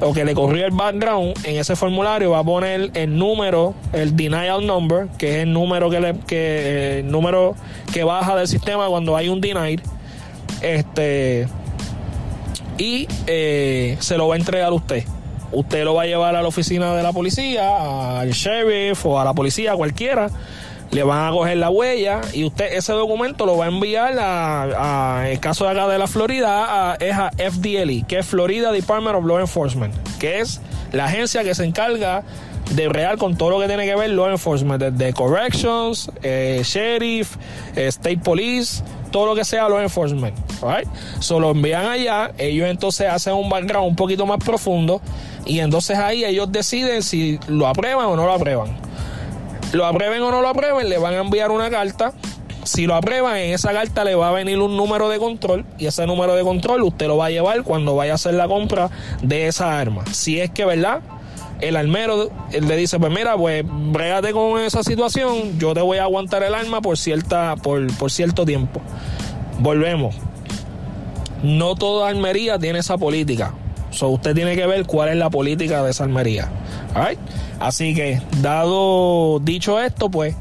o que le corrió el background, en ese formulario va a poner el número, el denial number, que es el número que le, que el número que baja del sistema cuando hay un denied. Este y eh, se lo va a entregar usted. Usted lo va a llevar a la oficina de la policía, al sheriff o a la policía, cualquiera le van a coger la huella y usted ese documento lo va a enviar a, a el caso de acá de la Florida, es a FDLE, que es Florida Department of Law Enforcement, que es la agencia que se encarga de real con todo lo que tiene que ver law enforcement, desde corrections, eh, sheriff, eh, state police, todo lo que sea law enforcement. Right? So lo envían allá, ellos entonces hacen un background un poquito más profundo y entonces ahí ellos deciden si lo aprueban o no lo aprueban lo aprueben o no lo aprueben, le van a enviar una carta. Si lo aprueban, en esa carta le va a venir un número de control y ese número de control usted lo va a llevar cuando vaya a hacer la compra de esa arma. Si es que, ¿verdad? El armero le dice, pues mira, pues brégate con esa situación, yo te voy a aguantar el arma por, cierta, por, por cierto tiempo. Volvemos. No toda armería tiene esa política. Usted tiene que ver cuál es la política de esa armería. Así que, dado dicho esto, pues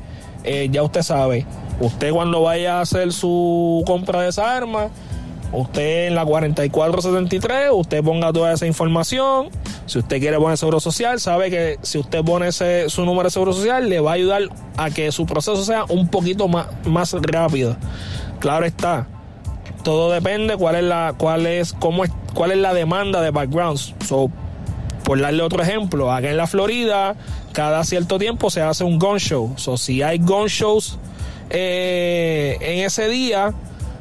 eh, ya usted sabe, usted cuando vaya a hacer su compra de esa arma, usted en la 4473, usted ponga toda esa información. Si usted quiere poner seguro social, sabe que si usted pone ese, su número de seguro social, le va a ayudar a que su proceso sea un poquito más, más rápido. Claro está. Todo depende cuál es la, cuál es, cómo es, cuál es la demanda de backgrounds. So, por darle otro ejemplo, acá en la Florida, cada cierto tiempo se hace un gun show. So, si hay gun shows eh, en ese día,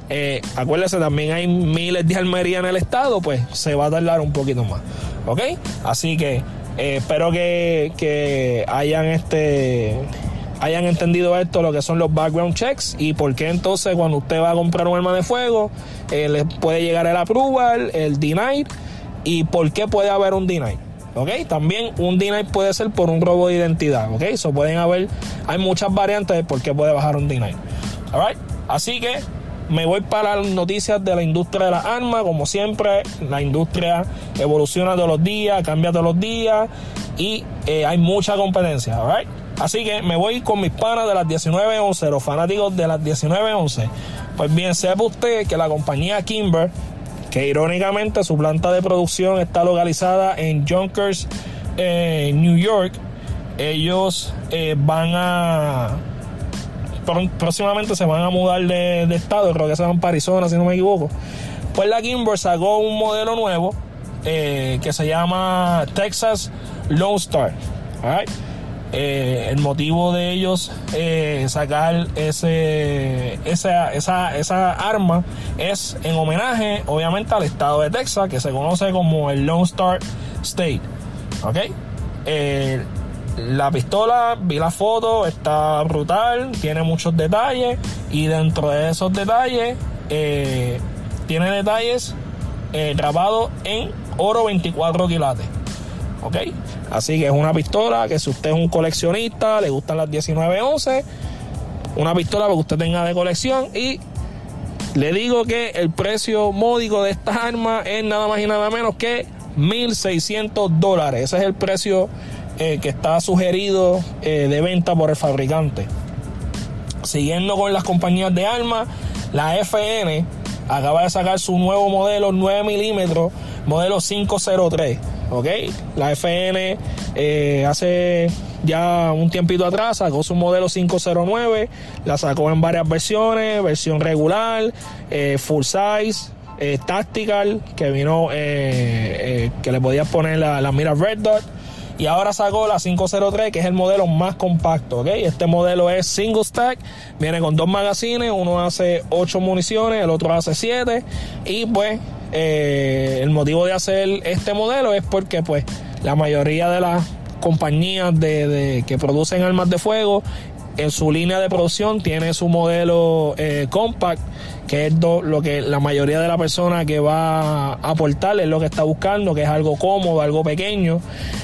eh, acuérdense, también hay miles de almería en el estado, pues se va a tardar un poquito más. ¿Ok? Así que eh, espero que, que hayan este hayan entendido esto, lo que son los background checks y por qué entonces cuando usted va a comprar un arma de fuego, eh, le puede llegar el approval, el deny y por qué puede haber un deny. ¿ok? También un deny puede ser por un robo de identidad, ¿ok? Eso pueden haber, hay muchas variantes de por qué puede bajar un deny. Alright, así que me voy para las noticias de la industria de las armas, como siempre, la industria evoluciona todos los días, cambia todos los días y eh, hay mucha competencia, alright. Así que me voy con mis panas de las 1911, los fanáticos de las 1911. Pues bien, sepa usted que la compañía Kimber que irónicamente su planta de producción está localizada en Yonkers, eh, New York. Ellos eh, van a próximamente se van a mudar de, estado, creo que se van para Arizona, si no me equivoco. Pues la Kimber sacó un modelo nuevo eh, que se llama Texas Lone Star. Eh, el motivo de ellos eh, sacar ese, esa, esa, esa arma es en homenaje, obviamente, al estado de Texas, que se conoce como el Lone Star State. ¿Ok? Eh, la pistola, vi la foto, está brutal, tiene muchos detalles y dentro de esos detalles tiene detalles grabados en oro 24 quilates. ¿Ok? Así que es una pistola que si usted es un coleccionista, le gustan las 1911, una pistola para que usted tenga de colección y le digo que el precio módico de estas armas es nada más y nada menos que 1.600 dólares. Ese es el precio eh, que está sugerido eh, de venta por el fabricante. Siguiendo con las compañías de armas, la FN acaba de sacar su nuevo modelo 9 milímetros, modelo 503. ¿Ok? La FN eh, hace ya un tiempito atrás, sacó su modelo 509, la sacó en varias versiones, versión regular, eh, full size, eh, tactical, que vino, que le podías poner la, la mira red dot. Y ahora sacó la 503, que es el modelo más compacto, ¿ok? Este modelo es single stack, viene con dos magazines, uno hace 8 municiones, el otro hace 7. Y pues el motivo de hacer este modelo es porque pues la mayoría de las compañías de, que producen armas de fuego en su línea de producción tiene su modelo eh, compact, que es lo que la mayoría de la persona que va a aportar es lo que está buscando, que es algo cómodo, algo pequeño.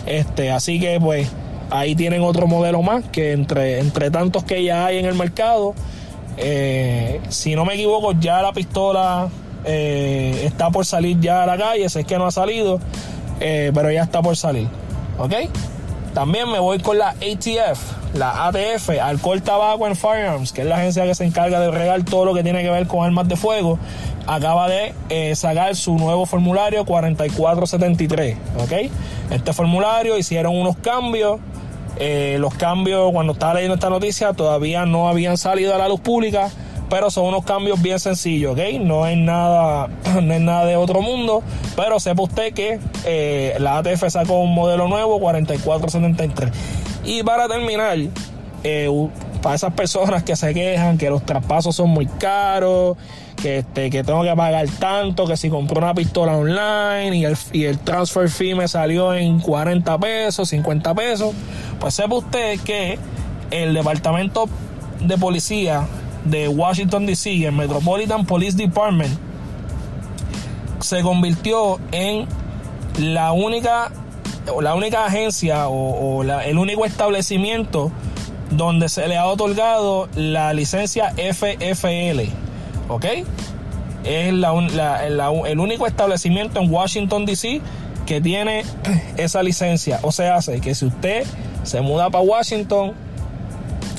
Este, así que pues ahí tienen otro modelo más que entre, entre tantos que ya hay en el mercado. Eh, si no me equivoco, ya la pistola eh, está por salir ya a la calle, sé que no ha salido, pero ya está por salir. ¿Ok? También me voy con la ATF, la ATF, Alcohol, Tabaco and Firearms, que es la agencia que se encarga de regar todo lo que tiene que ver con armas de fuego. Acaba de eh, sacar su nuevo formulario 4473, ¿ok? Este formulario hicieron unos cambios. Eh, los cambios, cuando estaba leyendo esta noticia, todavía no habían salido a la luz pública pero son unos cambios bien sencillos, ¿ok? No es nada, no es nada de otro mundo, pero sepa usted que eh, la ATF sacó un modelo nuevo, 4473. Y para terminar, eh, para esas personas que se quejan que los traspasos son muy caros, que, este, que tengo que pagar tanto, que si compré una pistola online y el, y el transfer fee me salió en 40 pesos, 50 pesos, pues sepa usted que el departamento de policía de Washington DC, el Metropolitan Police Department, se convirtió en la única, la única agencia o, el único establecimiento donde se le ha otorgado la licencia FFL. ¿Ok? Es el único establecimiento en Washington DC que tiene esa licencia. O sea, hace que si usted se muda para Washington,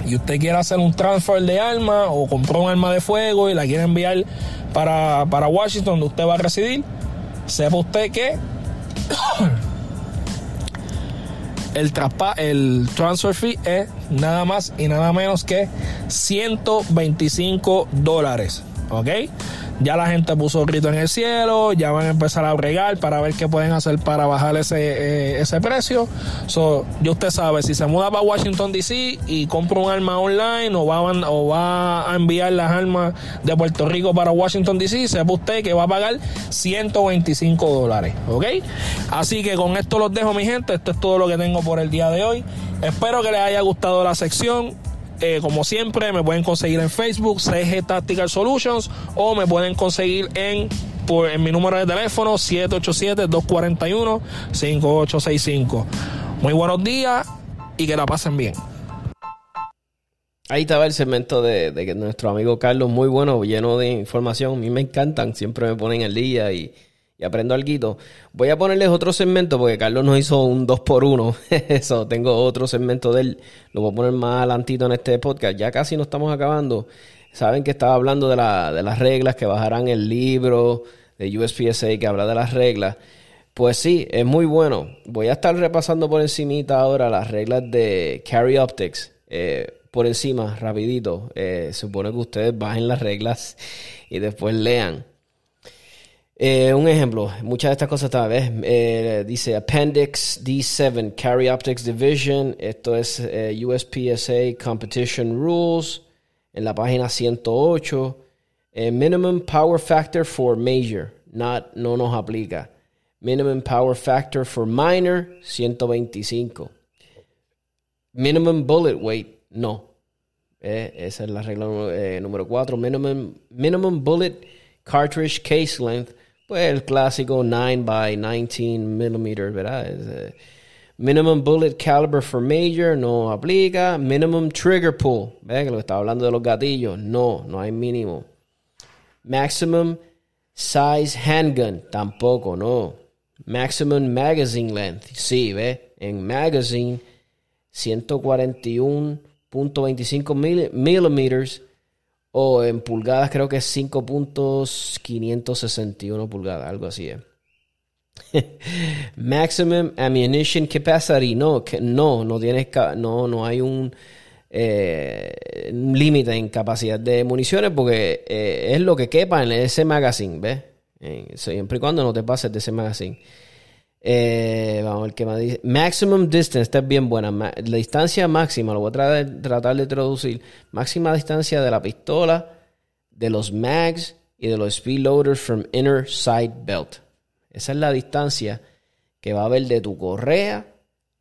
y usted quiere hacer un transfer de arma o compró un arma de fuego y la quiere enviar para, Washington, donde usted va a residir, sepa usted que el, el transfer fee es nada más y nada menos que 125 dólares. ¿Ok? Ya la gente puso grito en el cielo, ya van a empezar a bregar para ver qué pueden hacer para bajar ese, eh, ese precio. So, ya usted sabe, si se muda para Washington DC y compra un arma online o va, a, o va a enviar las armas de Puerto Rico para Washington DC, sepa usted que va a pagar 125 dólares, ¿ok? Así que con esto los dejo, mi gente. Esto es todo lo que tengo por el día de hoy. Espero que les haya gustado la sección. Eh, como siempre, me pueden conseguir en Facebook, CG Tactical Solutions, o me pueden conseguir en, por, en mi número de teléfono, 787-241-5865. Muy buenos días y que la pasen bien. Ahí estaba el segmento de, de nuestro amigo Carlos, muy bueno, lleno de información. A mí me encantan, siempre me ponen el día y y aprendo algo. Voy a ponerles otro segmento porque Carlos nos hizo un 2 por 1 Eso, tengo otro segmento de él. Lo voy a poner más adelantito en este podcast. Ya casi nos estamos acabando. Saben que estaba hablando de, la, de las reglas, que bajarán el libro de USPSA que habla de las reglas. Pues sí, es muy bueno. Voy a estar repasando por encimita ahora las reglas de Carry Optics. Eh, por encima, rapidito. Eh, supone que ustedes bajen las reglas y después lean. Eh, un ejemplo, muchas de estas cosas tal vez eh, dice Appendix D7 Carry Optics Division, esto es eh, USPSA Competition Rules, en la página 108, Minimum Power Factor for Major, not, no nos aplica. Minimum Power Factor for Minor, 125. Minimum Bullet Weight, no. esa es la regla número 4. Minimum, minimum Bullet Cartridge Case Length, pues el clásico 9 by 19 millimeters, ¿verdad? Eh, minimum bullet caliber for major no aplica. Minimum trigger pull, ¿verdad? Que lo estaba hablando de los gatillos, no, no hay mínimo. Maximum size handgun, tampoco, no. Maximum magazine length, sí, ¿ve? En magazine, 141.25 millimeters o en pulgadas creo que es 5.561 pulgadas, algo así es. Maximum ammunition capacity. No, que no, no tienes, no, no hay un, eh, límite en capacidad de municiones porque eh, es lo que quepa en ese magazine, ¿ves? siempre y cuando no te pases de ese magazine. Eh, vamos a ver qué más dice. Maximum distance, esta es bien buena. la distancia máxima, lo voy a tratar, tratar de traducir. Máxima distancia de la pistola, de los mags y de los speed loaders from inner side belt. Esa es la distancia que va a haber de tu correa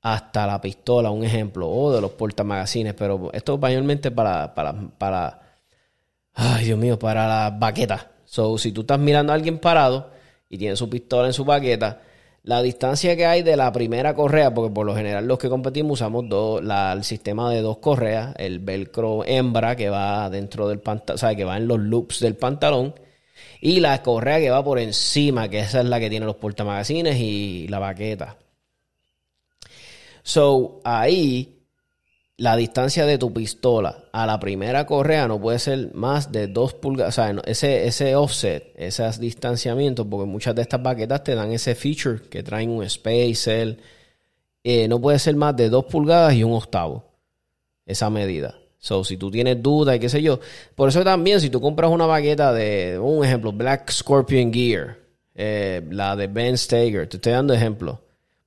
hasta la pistola, un ejemplo, o de los portamagazines, pero esto es mayormente para, para, para, ay Dios mío, para las baquetas. So, si tú estás mirando a alguien parado y tiene su pistola en su baqueta, la distancia que hay de la primera correa, porque por lo general los que competimos usamos dos, el sistema de dos correas, el velcro hembra que va dentro del pantalón, o sea, que va en los loops del pantalón, y la correa que va por encima, que esa es la que tiene los portamagazines y la baqueta. So, ahí la distancia de tu pistola a la primera correa no puede ser más de 2 pulgadas. O sea, ese, ese offset, ese distanciamiento, porque muchas de estas baquetas te dan ese feature que traen un spacer. Eh, no puede ser más de 2 pulgadas y un octavo. Esa medida. So, si tú tienes dudas y qué sé yo. Por eso también, si tú compras una baqueta de, un ejemplo, Black Scorpion Gear, eh, la de Ben Steger, te estoy dando ejemplos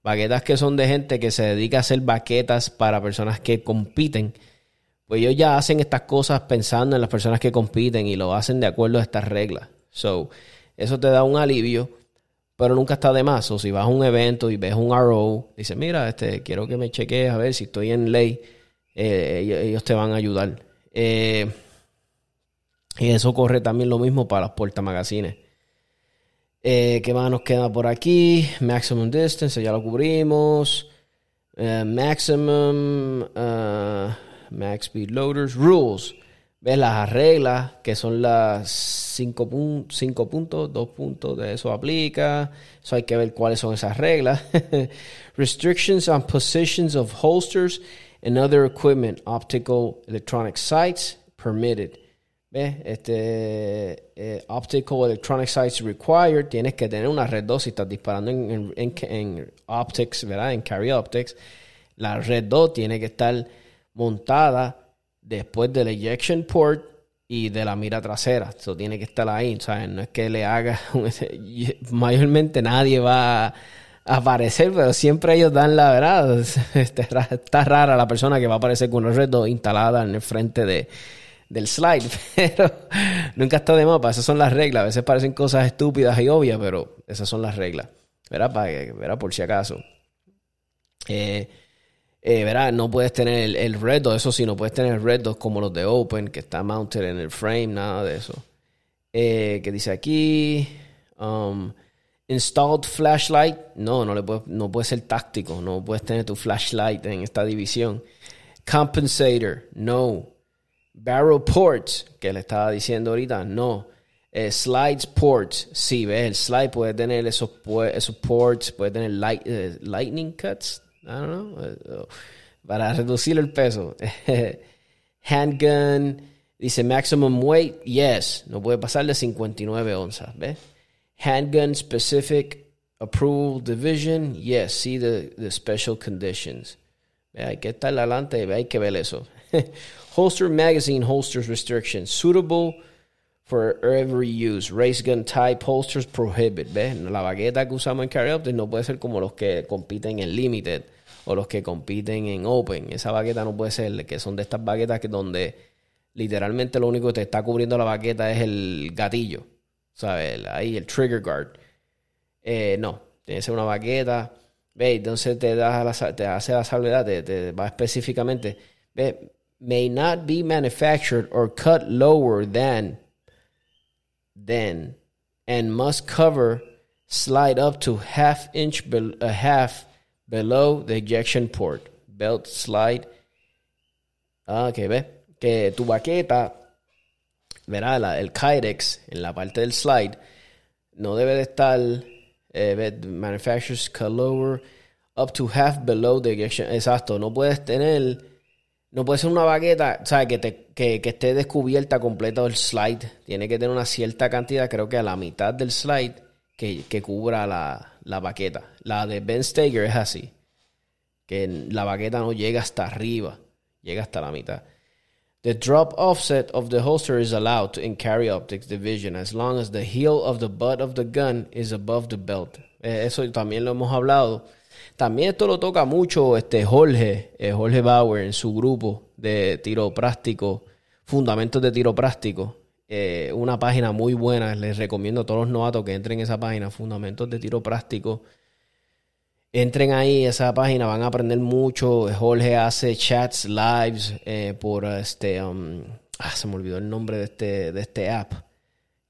baquetas que son de gente que se dedica a hacer baquetas para personas que compiten, pues ellos ya hacen estas cosas pensando en las personas que compiten y lo hacen de acuerdo a estas reglas. So, eso te da un alivio, pero nunca está de más. O si vas a un evento y ves un RO, dices, mira, este, quiero que me chequees a ver si estoy en ley, eh, ellos, te van a ayudar. Eh, y eso corre también lo mismo para las puertas magazines. Eh, ¿Qué más nos queda por aquí? Maximum distance, ya lo cubrimos. Eh, maximum, uh, max speed loaders, rules. ¿Ves las reglas? Que son las 5 puntos, 2 puntos, de eso aplica. Hay que ver cuáles son esas reglas. Restrictions on positions of holsters and other equipment, optical electronic sites permitted. ¿Ves? Este, eh, optical Electronic Sites Required, tienes que tener una red 2 si estás disparando en, en, optics, ¿verdad? En carry optics. La red 2 tiene que estar montada después del ejection port y de la mira trasera. Eso tiene que estar ahí, ¿sabes? No es que le haga... mayormente nadie va a aparecer, pero siempre ellos dan la verdad. Está rara la persona que va a aparecer con una red 2 instalada en el frente de del slide, pero nunca está de mapa. Esas son las reglas. A veces parecen cosas estúpidas y obvias, pero esas son las reglas. ¿Verdad? Para por si acaso. Eh, eh No puedes tener el, el red eso sí, no puedes tener red como los de Open, que está mounted en el frame, nada de eso. Eh, ¿Qué dice aquí? Um, installed flashlight, no, no, le puede, no puede ser táctico, no puedes tener tu flashlight en esta división. Compensator, no. Barrel ports, que le estaba diciendo ahorita, no. Eh, slides ports, sí, ves, el slide puede tener esos, esos ports, puede tener light, eh, lightning cuts, I don't know, eh, para reducir el peso. Handgun, dice maximum weight, yes, no puede pasar de 59 onzas, ¿ves? Handgun specific approval division, yes, see the, the special conditions. Hay que estar adelante, hay que ver eso. Holster magazine holsters restrictions suitable for every use. Race gun type holsters prohibit. ¿Ves? La baqueta que usamos en carry no puede ser como los que compiten en limited o los que compiten en open. Esa baqueta no puede ser, que son de estas baquetas que donde literalmente lo único que te está cubriendo la baqueta es el gatillo. ¿Sabes? Ahí el trigger guard. Eh, no, tiene que ser una baqueta. ¿Ves? Entonces te, da te hace la salvedad, te, te va específicamente. ¿Ves? May not be manufactured or cut lower than than and must cover slide up to half inch be, a half below the ejection port. Belt slide. Ah, ok ve que tu baqueta verá la, el kydex en la parte del slide no debe de estar eh, manufacturers cut lower up to half below the ejection exacto no puedes tener no puede ser una baqueta, ¿sabes? Que, te, que, que esté descubierta completa el slide. Tiene que tener una cierta cantidad, creo que a la mitad del slide, que, que cubra la, la baqueta. La de Ben Steger es así, que la baqueta no llega hasta arriba, llega hasta la mitad. The drop offset of the holster is allowed in carry optics division as long as the heel of the butt of the gun is above the belt. Eh, eso también lo hemos hablado. También esto lo toca mucho este Jorge, eh, Jorge Bauer en su grupo de tiro práctico, fundamentos de tiro práctico. Eh, una página muy buena, les recomiendo a todos los novatos que entren en esa página, fundamentos de tiro práctico Entren ahí, esa página, van a aprender mucho. Jorge hace chats, lives eh, por este. Um, ah, se me olvidó el nombre de este, de este app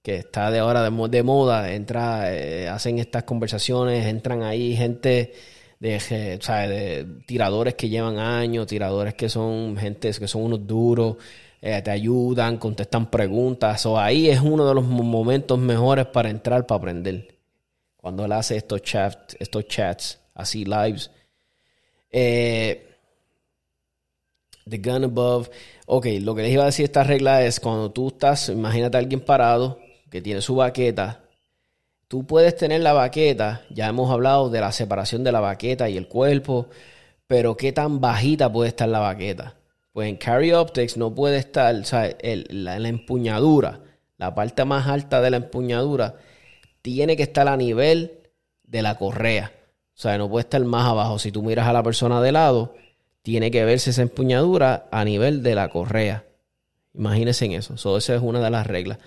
que está de ahora de, de moda. Entra, eh, hacen estas conversaciones, entran ahí gente de, tiradores que llevan años, tiradores que son gente que son unos duros. Eh, te ayudan, contestan preguntas. O ahí es uno de los momentos mejores para entrar, para aprender. Cuando él hace estos chats, estos chats así lives. Eh, the gun above. Ok, lo que les iba a decir esta regla es cuando tú estás, imagínate a alguien parado que tiene su baqueta. Tú puedes tener la baqueta, ya hemos hablado de la separación de la baqueta y el cuerpo, pero qué tan bajita puede estar la baqueta. Pues en Carry Optics no puede estar, o sea, la, la empuñadura, la parte más alta de la empuñadura, tiene que estar a nivel de la correa. O sea, no puede estar más abajo. Si tú miras a la persona de lado, tiene que verse esa empuñadura a nivel de la correa. Imagínense en eso. So, esa es una de las reglas.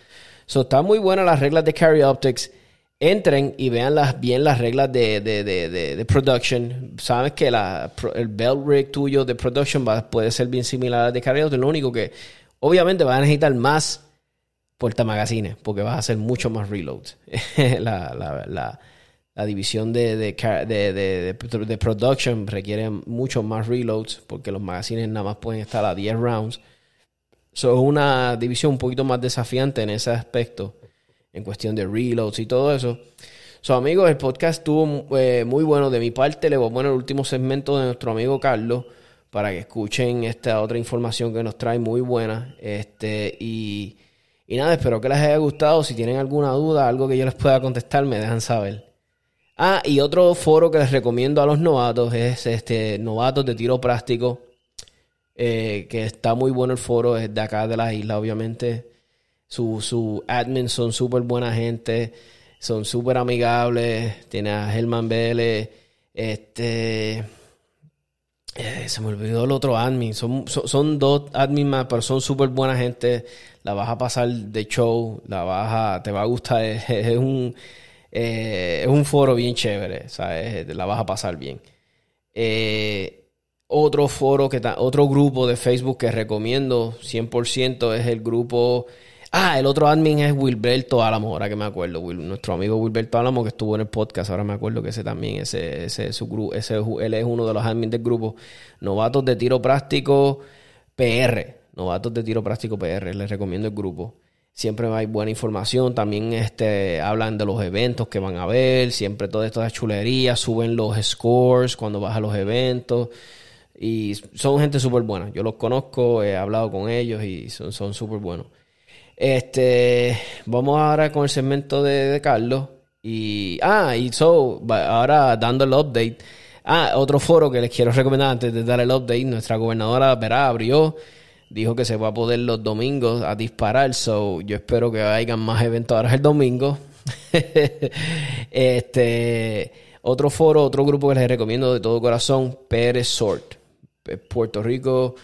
So, están muy buenas las reglas de Carry Optics. Entren y vean las, bien las reglas de, de, de, de production. Sabes que la, el belt rig tuyo de production va, puede ser bien similar al de Carry Optics. Lo único que, obviamente, vas a necesitar más puerta magazines porque vas a hacer mucho más reloads. la, la, la división de, de, de, production requiere mucho más reloads porque los magazines nada más pueden estar a 10 rounds. So, es una división un poquito más desafiante en ese aspecto, en cuestión de reloads y todo eso. So, amigos, el podcast estuvo eh, muy bueno. De mi parte, le voy a poner el último segmento de nuestro amigo Carlos para que escuchen esta otra información que nos trae muy buena. Este, y, y nada, espero que les haya gustado. Si tienen alguna duda, algo que yo les pueda contestar, me dejan saber. Ah, y otro foro que les recomiendo a los novatos es este Novatos de Tiro Práctico, eh, que está muy bueno el foro, es de acá de la isla, obviamente. Sus su admins son súper buena gente, son súper amigables. Tiene a Germán Vélez, este... Eh, se me olvidó el otro admin. Son, son, dos admins más, pero son súper buena gente. La vas a pasar de show, la vas a, te va a gustar. es un eh, es un foro bien chévere, ¿sabes? La vas a pasar bien. Eh, otro foro, que otro grupo de Facebook que recomiendo 100% es el grupo... Ah, el otro admin es Wilberto Álamo, ahora que me acuerdo. nuestro amigo Wilberto Álamo que estuvo en el podcast, ahora me acuerdo que ese también, ese, ese, su grupo, ese, él es uno de los admins del grupo. Novatos de Tiro Práctico PR. Novatos de Tiro Práctico PR, les recomiendo el grupo siempre hay buena información. También este, hablan de los eventos que van a ver, siempre todas estas chulerías, suben los scores cuando vas a los eventos. Y son gente súper buena. Yo los conozco, he hablado con ellos y son súper buenos. Este, vamos ahora con el segmento de, Carlos. Y, ah, y so, ahora dando el update. Ah, otro foro que les quiero recomendar antes de dar el update. Nuestra gobernadora Verá abrió dijo que se va a poder los domingos a disparar. So, yo espero que hayan más eventos ahora el domingo. este, otro foro, otro grupo que les recomiendo de todo corazón, Pérez Sort. Puerto Rico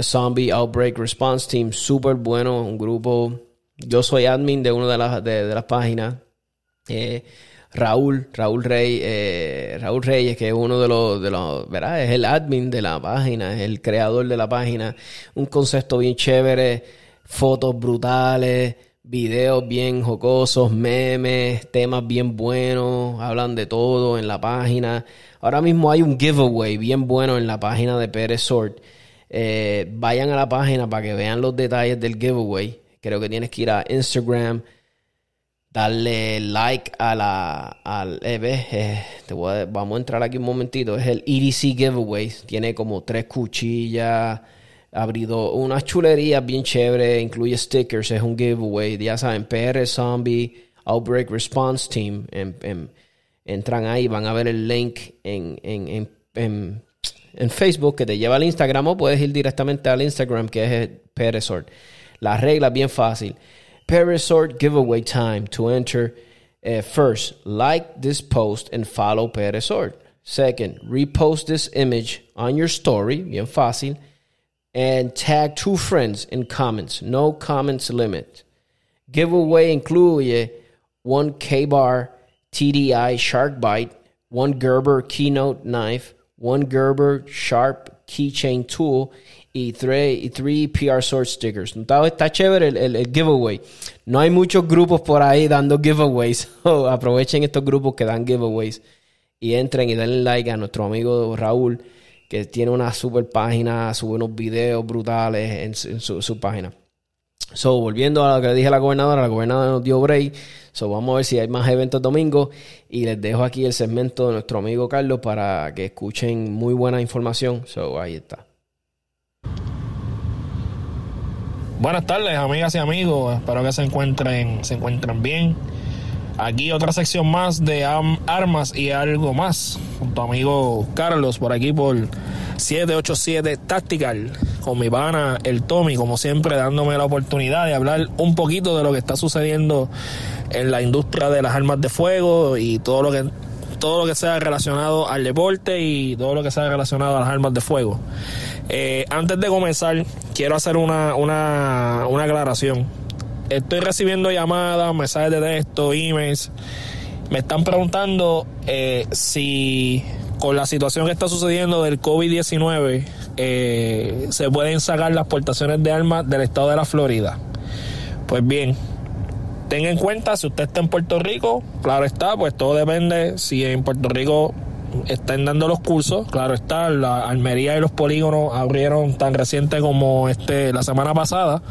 Zombie Outbreak Response Team, súper bueno, un grupo. Yo soy admin de una de las, de, las páginas. Eh, Raúl, Raúl Rey, eh, Raúl Reyes, que es uno de los, de los, ¿verdad? Es el admin de la página, es el creador de la página. Un concepto bien chévere, fotos brutales, videos bien jocosos, memes, temas bien buenos, hablan de todo en la página. Ahora mismo hay un giveaway bien bueno en la página de Pérez. Eh, vayan a la página para que vean los detalles del giveaway. Creo que tienes que ir a Instagram darle like a la al eh, eh, vamos a entrar aquí un momentito es el EDC giveaway tiene como tres cuchillas abrido unas chulerías bien chévere incluye stickers es un giveaway ya saben PR Zombie Outbreak Response Team. entran ahí, van a ver el link en, en, en, en, Facebook que te lleva al Instagram o puedes ir directamente al Instagram que es Peresort. La regla es bien fácil. Peresort giveaway time to enter. Uh, first, like this post and follow Peresort. Second, repost this image on your story, bien fácil, and tag two friends in comments. No comments limit. Giveaway incluye one K-Bar TDI Shark Bite, one Gerber Keynote knife, one Gerber Sharp Keychain tool y tres, y three PR Sword stickers. Está, está chévere el, el, el, giveaway. No hay muchos grupos por ahí dando giveaways. So aprovechen estos grupos que dan giveaways y entren y denle like a nuestro amigo Raúl, que tiene una super página, sube unos videos brutales en, su, página. So, volviendo a lo que le dije a la gobernadora, la gobernadora nos dio break. So, vamos a ver si hay más eventos domingo. Y les dejo aquí el segmento de nuestro amigo Carlos para que escuchen muy buena información. So, ahí está. Buenas tardes, amigas y amigos. Espero que se encuentren, se encuentren bien. Aquí otra sección más de armas y algo más. Con tu amigo Carlos por aquí por 787 Tactical. Con mi pana el Tommy, como siempre, dándome la oportunidad de hablar un poquito de lo que está sucediendo en la industria de las armas de fuego y todo lo que todo lo que sea relacionado al deporte y todo lo que sea relacionado a las armas de fuego. Eh, antes de comenzar, quiero hacer una, una, una aclaración estoy recibiendo llamadas, mensajes de texto, emails. Me están preguntando eh, si con la situación que está sucediendo del COVID-19 eh, se pueden sacar las portaciones de armas del estado de la Florida. Pues bien, tenga en cuenta si usted está en Puerto Rico, claro está, pues todo depende si en Puerto Rico están dando los cursos, claro está, la Almería y los polígonos abrieron tan reciente como este la semana pasada.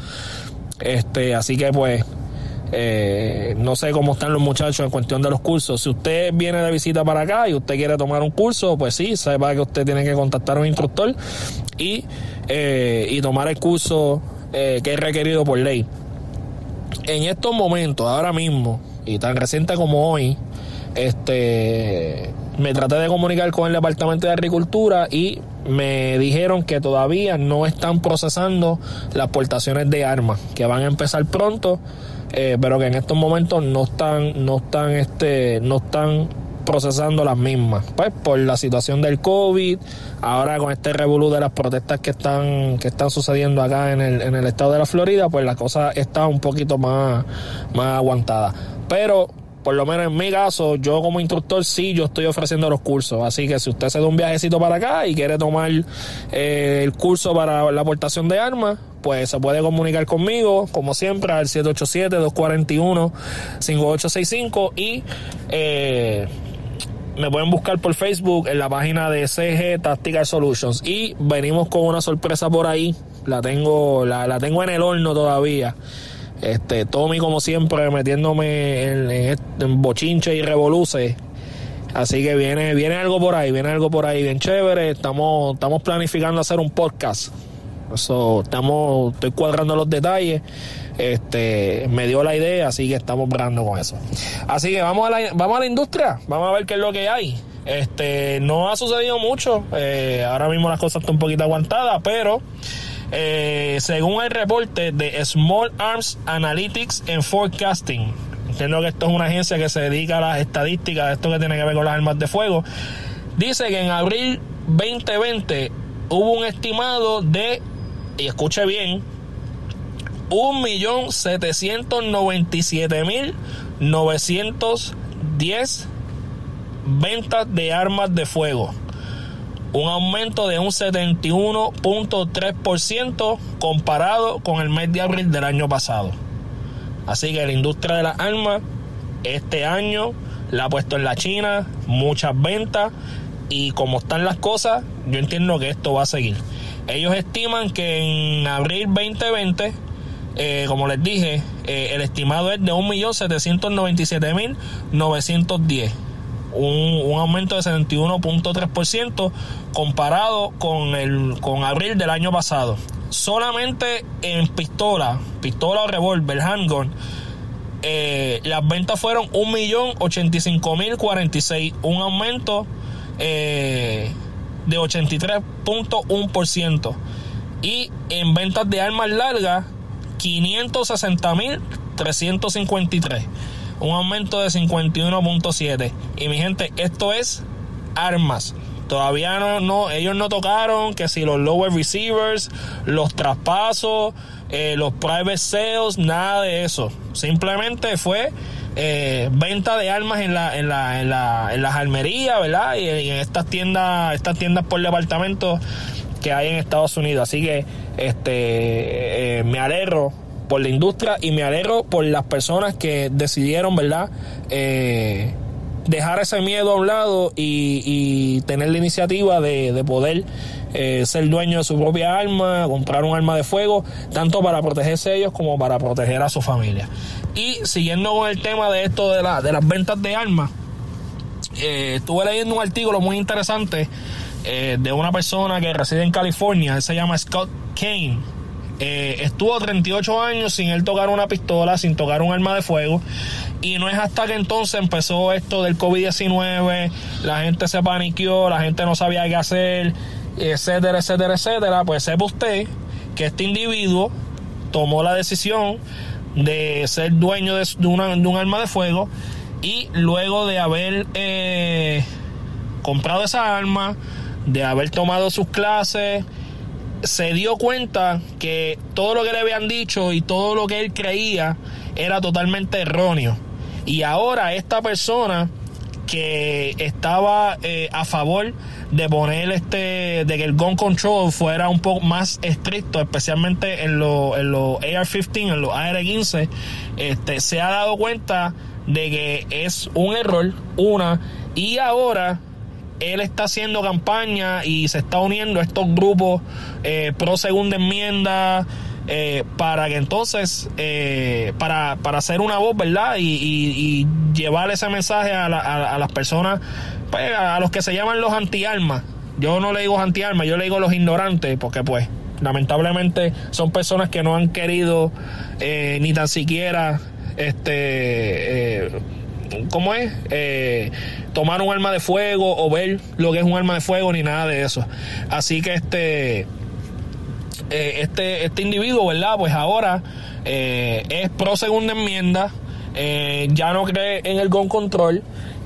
Este, así que pues eh, no sé cómo están los muchachos en cuestión de los cursos. Si usted viene de visita para acá y usted quiere tomar un curso, pues sí, sepa que usted tiene que contactar a un instructor y, eh, y tomar el curso eh, que es requerido por ley. En estos momentos, ahora mismo, y tan reciente como hoy, este me traté de comunicar con el Departamento de Agricultura y me dijeron que todavía no están procesando las portaciones de armas, que van a empezar pronto, eh, pero que en estos momentos no están, no están, este, no están procesando las mismas, pues por la situación del COVID, ahora con este revolú de las protestas que están, que están sucediendo acá en el, en el estado de la Florida, pues la cosa está un poquito más, más aguantada. Pero por lo menos en mi caso, yo como instructor sí, yo estoy ofreciendo los cursos. Así que si usted se da un viajecito para acá y quiere tomar eh, el curso para la aportación de armas, pues se puede comunicar conmigo, como siempre, al 787-241-5865 y eh, me pueden buscar por Facebook en la página de CG Tactical Solutions. Y venimos con una sorpresa por ahí. La tengo, la, la tengo en el horno todavía. Este, Tommy, como siempre, metiéndome en, bochinche y revoluce. Así que viene, viene algo por ahí, viene algo por ahí bien chévere. Estamos, estamos planificando hacer un podcast. Eso, estamos, estoy cuadrando los detalles. Este, me dio la idea, así que estamos brando con eso. Así que vamos a la, vamos a la industria, vamos a ver qué es lo que hay. Este, no ha sucedido mucho. Eh, ahora mismo las cosas están un poquito aguantadas, pero eh, según el reporte de Small Arms Analytics and Forecasting, entiendo que esto es una agencia que se dedica a las estadísticas, esto que tiene que ver con las armas de fuego, dice que en abril 2020 hubo un estimado de, y escuche bien, 1.797.910 ventas de armas de fuego un aumento de un 71.3% comparado con el mes de abril del año pasado. Así que la industria de las armas este año la ha puesto en la China, muchas ventas y como están las cosas, yo entiendo que esto va a seguir. Ellos estiman que en abril 2020, eh, como les dije, eh, el estimado es de 1.797.910 un, aumento de 71.3% comparado con, el, con abril del año pasado. Solamente en pistola, pistola o revólver, handgun, eh, las ventas fueron 1.085.046, un aumento eh, de 83.1%. Y en ventas de armas largas, 560.353, un aumento de 51.7. Y mi gente, esto es armas. Todavía no, no, ellos no tocaron que si los lower receivers, los traspasos, eh, los private sales, nada de eso. Simplemente fue eh, venta de armas en la, en la, en la, en las armerías, ¿verdad? Y, en estas tiendas, estas tiendas por departamento que hay en Estados Unidos. Así que este eh, me alegro por la industria y me alegro por las personas que decidieron, ¿verdad? Eh, dejar ese miedo a un lado y, tener la iniciativa de, poder eh, ser dueño de su propia arma, comprar un arma de fuego, tanto para protegerse ellos como para proteger a su familia. Y siguiendo con el tema de esto de, la, de las ventas de armas, eh, estuve leyendo un artículo muy interesante de una persona que reside en California, él se llama Scott Kane eh, estuvo 38 años sin él tocar una pistola, sin tocar un arma de fuego. Y no es hasta que entonces empezó esto del COVID-19, la gente se paniqueó, la gente no sabía qué hacer, etcétera, etcétera, etcétera. Pues sepa usted que este individuo tomó la decisión de ser dueño de, un arma de fuego y luego de haber eh, comprado esa arma, de haber tomado sus clases, se dio cuenta que todo lo que le habían dicho y todo lo que él creía era totalmente erróneo. Y ahora esta persona que estaba eh, a favor de poner este de que el gun control fuera un poco más estricto especialmente en los en los AR-15 en los AR-15 este se ha dado cuenta de que es un error una y ahora él está haciendo campaña y se está uniendo a estos grupos eh, pro segunda enmienda eh, para que entonces, eh, para, para hacer una voz, ¿verdad? Y, llevar ese mensaje a, las personas, pues, a los que se llaman los anti-armas. Yo no le digo anti-armas, yo le digo los ignorantes, porque pues lamentablemente son personas que no han querido ni tan siquiera este ¿cómo es? Eh, tomar un arma de fuego o ver lo que es un arma de fuego ni nada de eso. Así que este, eh, este, este individuo, ¿verdad? Pues ahora eh, es pro segunda enmienda, ya no cree en el gun control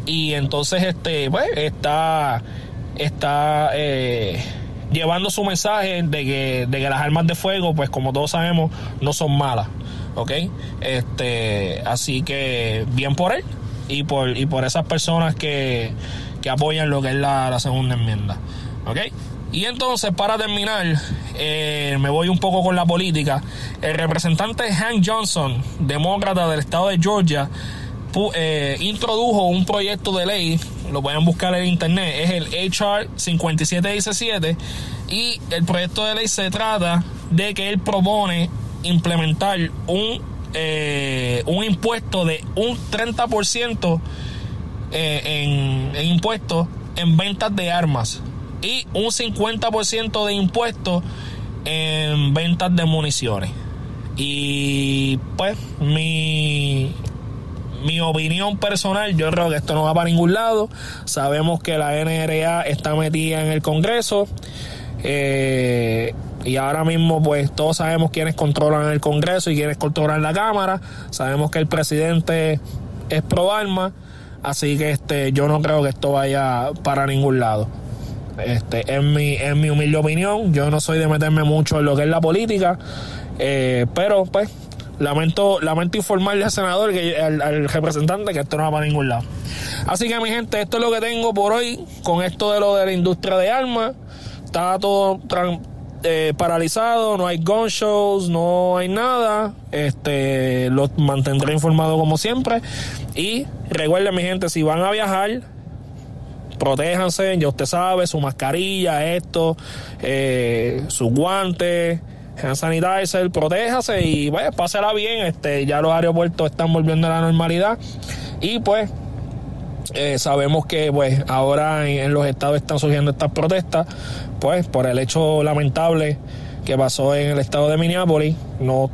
y entonces este, pues está, está llevando su mensaje de que, de que las armas de fuego, pues como todos sabemos, no son malas. ¿ok? Este, así que bien por él y por, y por esas personas que, apoyan lo que es la, segunda enmienda. ¿Ok? Y entonces, para terminar, eh, me voy un poco con la política. El representante Hank Johnson, demócrata del estado de Georgia, eh, introdujo un proyecto de ley, lo pueden buscar en internet, es el HR 5717, y el proyecto de ley se trata de que él propone implementar un eh, un impuesto de un 30% eh, en, en impuestos en ventas de armas y un 50% de impuestos en ventas de municiones. Y pues mi, mi opinión personal, yo creo que esto no va para ningún lado. Sabemos que la NRA está metida en el Congreso. Eh, y ahora mismo, pues todos sabemos quiénes controlan el Congreso y quiénes controlan la Cámara. Sabemos que el presidente es pro arma. Así que este, yo no creo que esto vaya para ningún lado. Este, en mi, en mi humilde opinión, yo no soy de meterme mucho en lo que es la política. Eh, pero pues lamento, lamento informarle al senador, que, al, representante, que esto no va para ningún lado. Así que mi gente, esto es lo que tengo por hoy con esto de lo de la industria de armas. Está todo eh, paralizado, no hay gun shows, no hay nada. Este, los mantendré informados como siempre. Y recuerden, mi gente, si van a viajar, protéjanse, ya usted sabe, su mascarilla, esto, eh, sus guantes, hand sanitizer, protéjase y pues, pásela bien. Este, ya los aeropuertos están volviendo a la normalidad. Y pues eh, sabemos que pues ahora en, los estados están surgiendo estas protestas, pues por el hecho lamentable que pasó en el estado de Minneapolis, no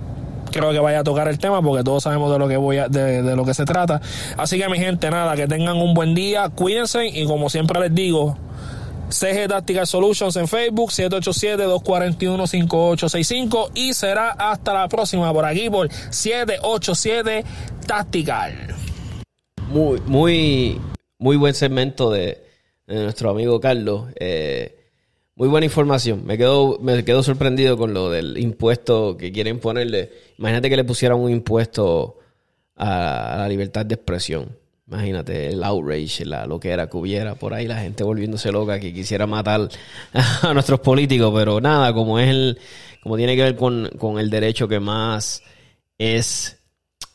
creo que vaya a tocar el tema porque todos sabemos de lo que voy a, de, de lo que se trata. Así que mi gente, nada, que tengan un buen día, cuídense y como siempre les digo, CG Tactical Solutions en Facebook, 787-241-5865 y será hasta la próxima por aquí por 787 Tactical. Muy, muy, muy buen segmento de, nuestro amigo Carlos. Eh, muy buena información. Me quedo, me quedo sorprendido con lo del impuesto que quieren ponerle. Imagínate que le pusieran un impuesto a, a la libertad de expresión. Imagínate el outrage, la, lo que era que hubiera por ahí la gente volviéndose loca que quisiera matar a nuestros políticos, pero nada, como es el, como tiene que ver con, con el derecho que más es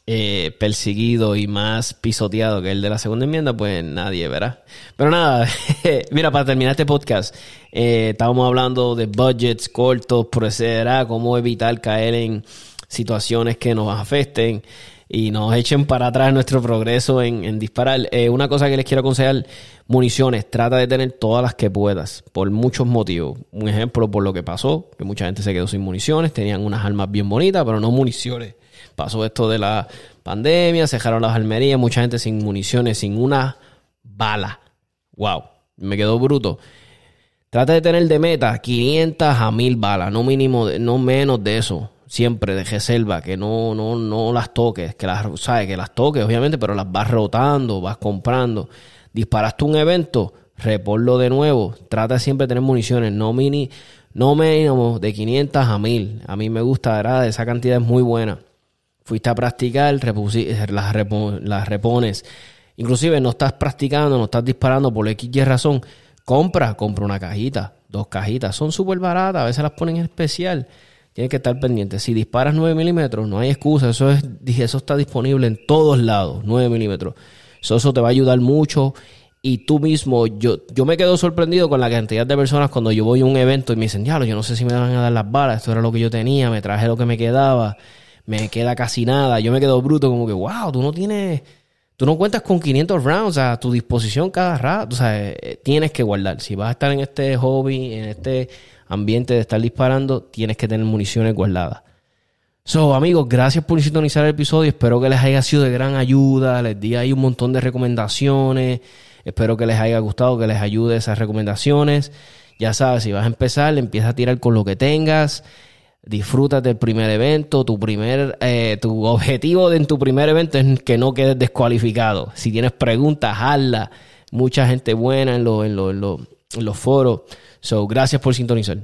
eh, perseguido y más pisoteado que el de la segunda enmienda, pues nadie verá. Pero nada, mira, para terminar este podcast, eh, estábamos hablando de budgets cortos, procederá, cómo evitar caer en situaciones que nos afecten y nos echen para atrás nuestro progreso en, disparar. Eh, una cosa que les quiero aconsejar, municiones, trata de tener todas las que puedas, por muchos motivos. Un ejemplo por lo que pasó, que mucha gente se quedó sin municiones, tenían unas armas bien bonitas, pero no municiones. Pasó esto de la pandemia, se las almerías, mucha gente sin municiones, sin una bala. Wow, me quedó bruto. Trata de tener de meta 500 a 1000 balas, no mínimo, no menos de eso siempre de reserva, que no, no, no las toques, que las, sabes, que las toques, obviamente, pero las vas rotando, vas comprando. Disparaste un evento, reporlo de nuevo. Trata siempre de tener municiones, no mini, no mínimo de 500 a 1000. A mí me gusta. Esa cantidad es muy buena. Fuiste a practicar, las, las repones. Inclusive no estás practicando, no estás disparando por X y razón. Compra, compra una cajita, dos cajitas. Son súper baratas, a veces las ponen en especial tienes que estar pendiente. Si disparas 9 milímetros, no hay excusa. Eso, es, eso está disponible en todos lados, 9 milímetros. Eso, eso te va a ayudar mucho. Y tú mismo, yo, yo me quedo sorprendido con la cantidad de personas cuando yo voy a un evento y me dicen, ya, yo no sé si me van a dar las balas, esto era lo que yo tenía, me traje lo que me quedaba, me queda casi nada. Yo me quedo bruto como que, wow, tú no tienes, tú no cuentas con 500 rounds a tu disposición cada rato. O sea, eh, tienes que guardar. Si vas a estar en este hobby, en este ambiente de estar disparando, tienes que tener municiones guardadas. So, amigos, gracias por sintonizar el episodio. Espero que les haya sido de gran ayuda. Les di ahí un montón de recomendaciones. Espero que les haya gustado, que les ayude esas recomendaciones. Ya sabes, si vas a empezar, empieza a tirar con lo que tengas. Disfrútate del primer evento. Tu primer, eh, tu objetivo en tu primer evento es que no quedes descualificado. Si tienes preguntas, hazla. Mucha gente buena en, lo, en, lo, en, lo, en los foros. So, gracias por sintonizar.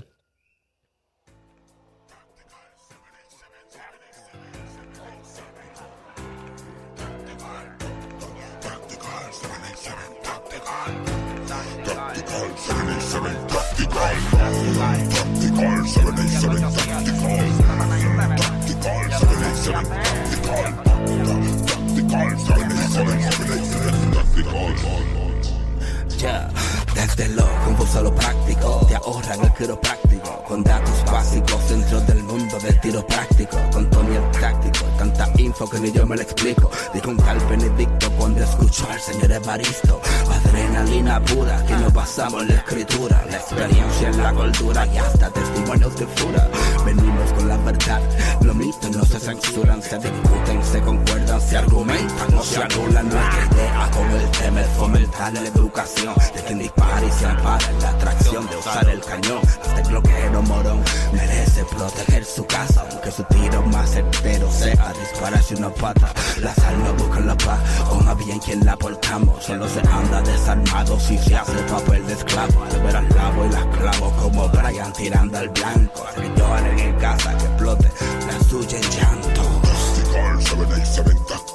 Lo confuso a lo práctico, te ahorran el quiropráctico. Con datos básicos dentro del mundo del tiro práctico. Con Tony el táctico, tanta info que ni yo me lo explico. Dijo un tal Benedicto cuando escuchó al señor Evaristo. Adrenalina pura que nos basamos en la escritura. La experiencia en la cultura y hasta testimonios de fura. Venimos con la verdad, los mitos no se censuran, se discuten, se concuerdan, se argumentan, no se anulan. Nuestra idea con el tema es fomentar la educación de quien dispara y se ampara en la atracción de usar el cañón. El bloqueo morón merece proteger su casa, aunque su tiro más certero sea dispararse una pata. Las almas buscan la paz, o más bien quien la portamos. Solo se anda desarmado si se hace papel de esclavo. Al ver al lavo y las clavo como Brian tirando al blanco. Lloran en casa, que explote la suya en llanto. Tactical 787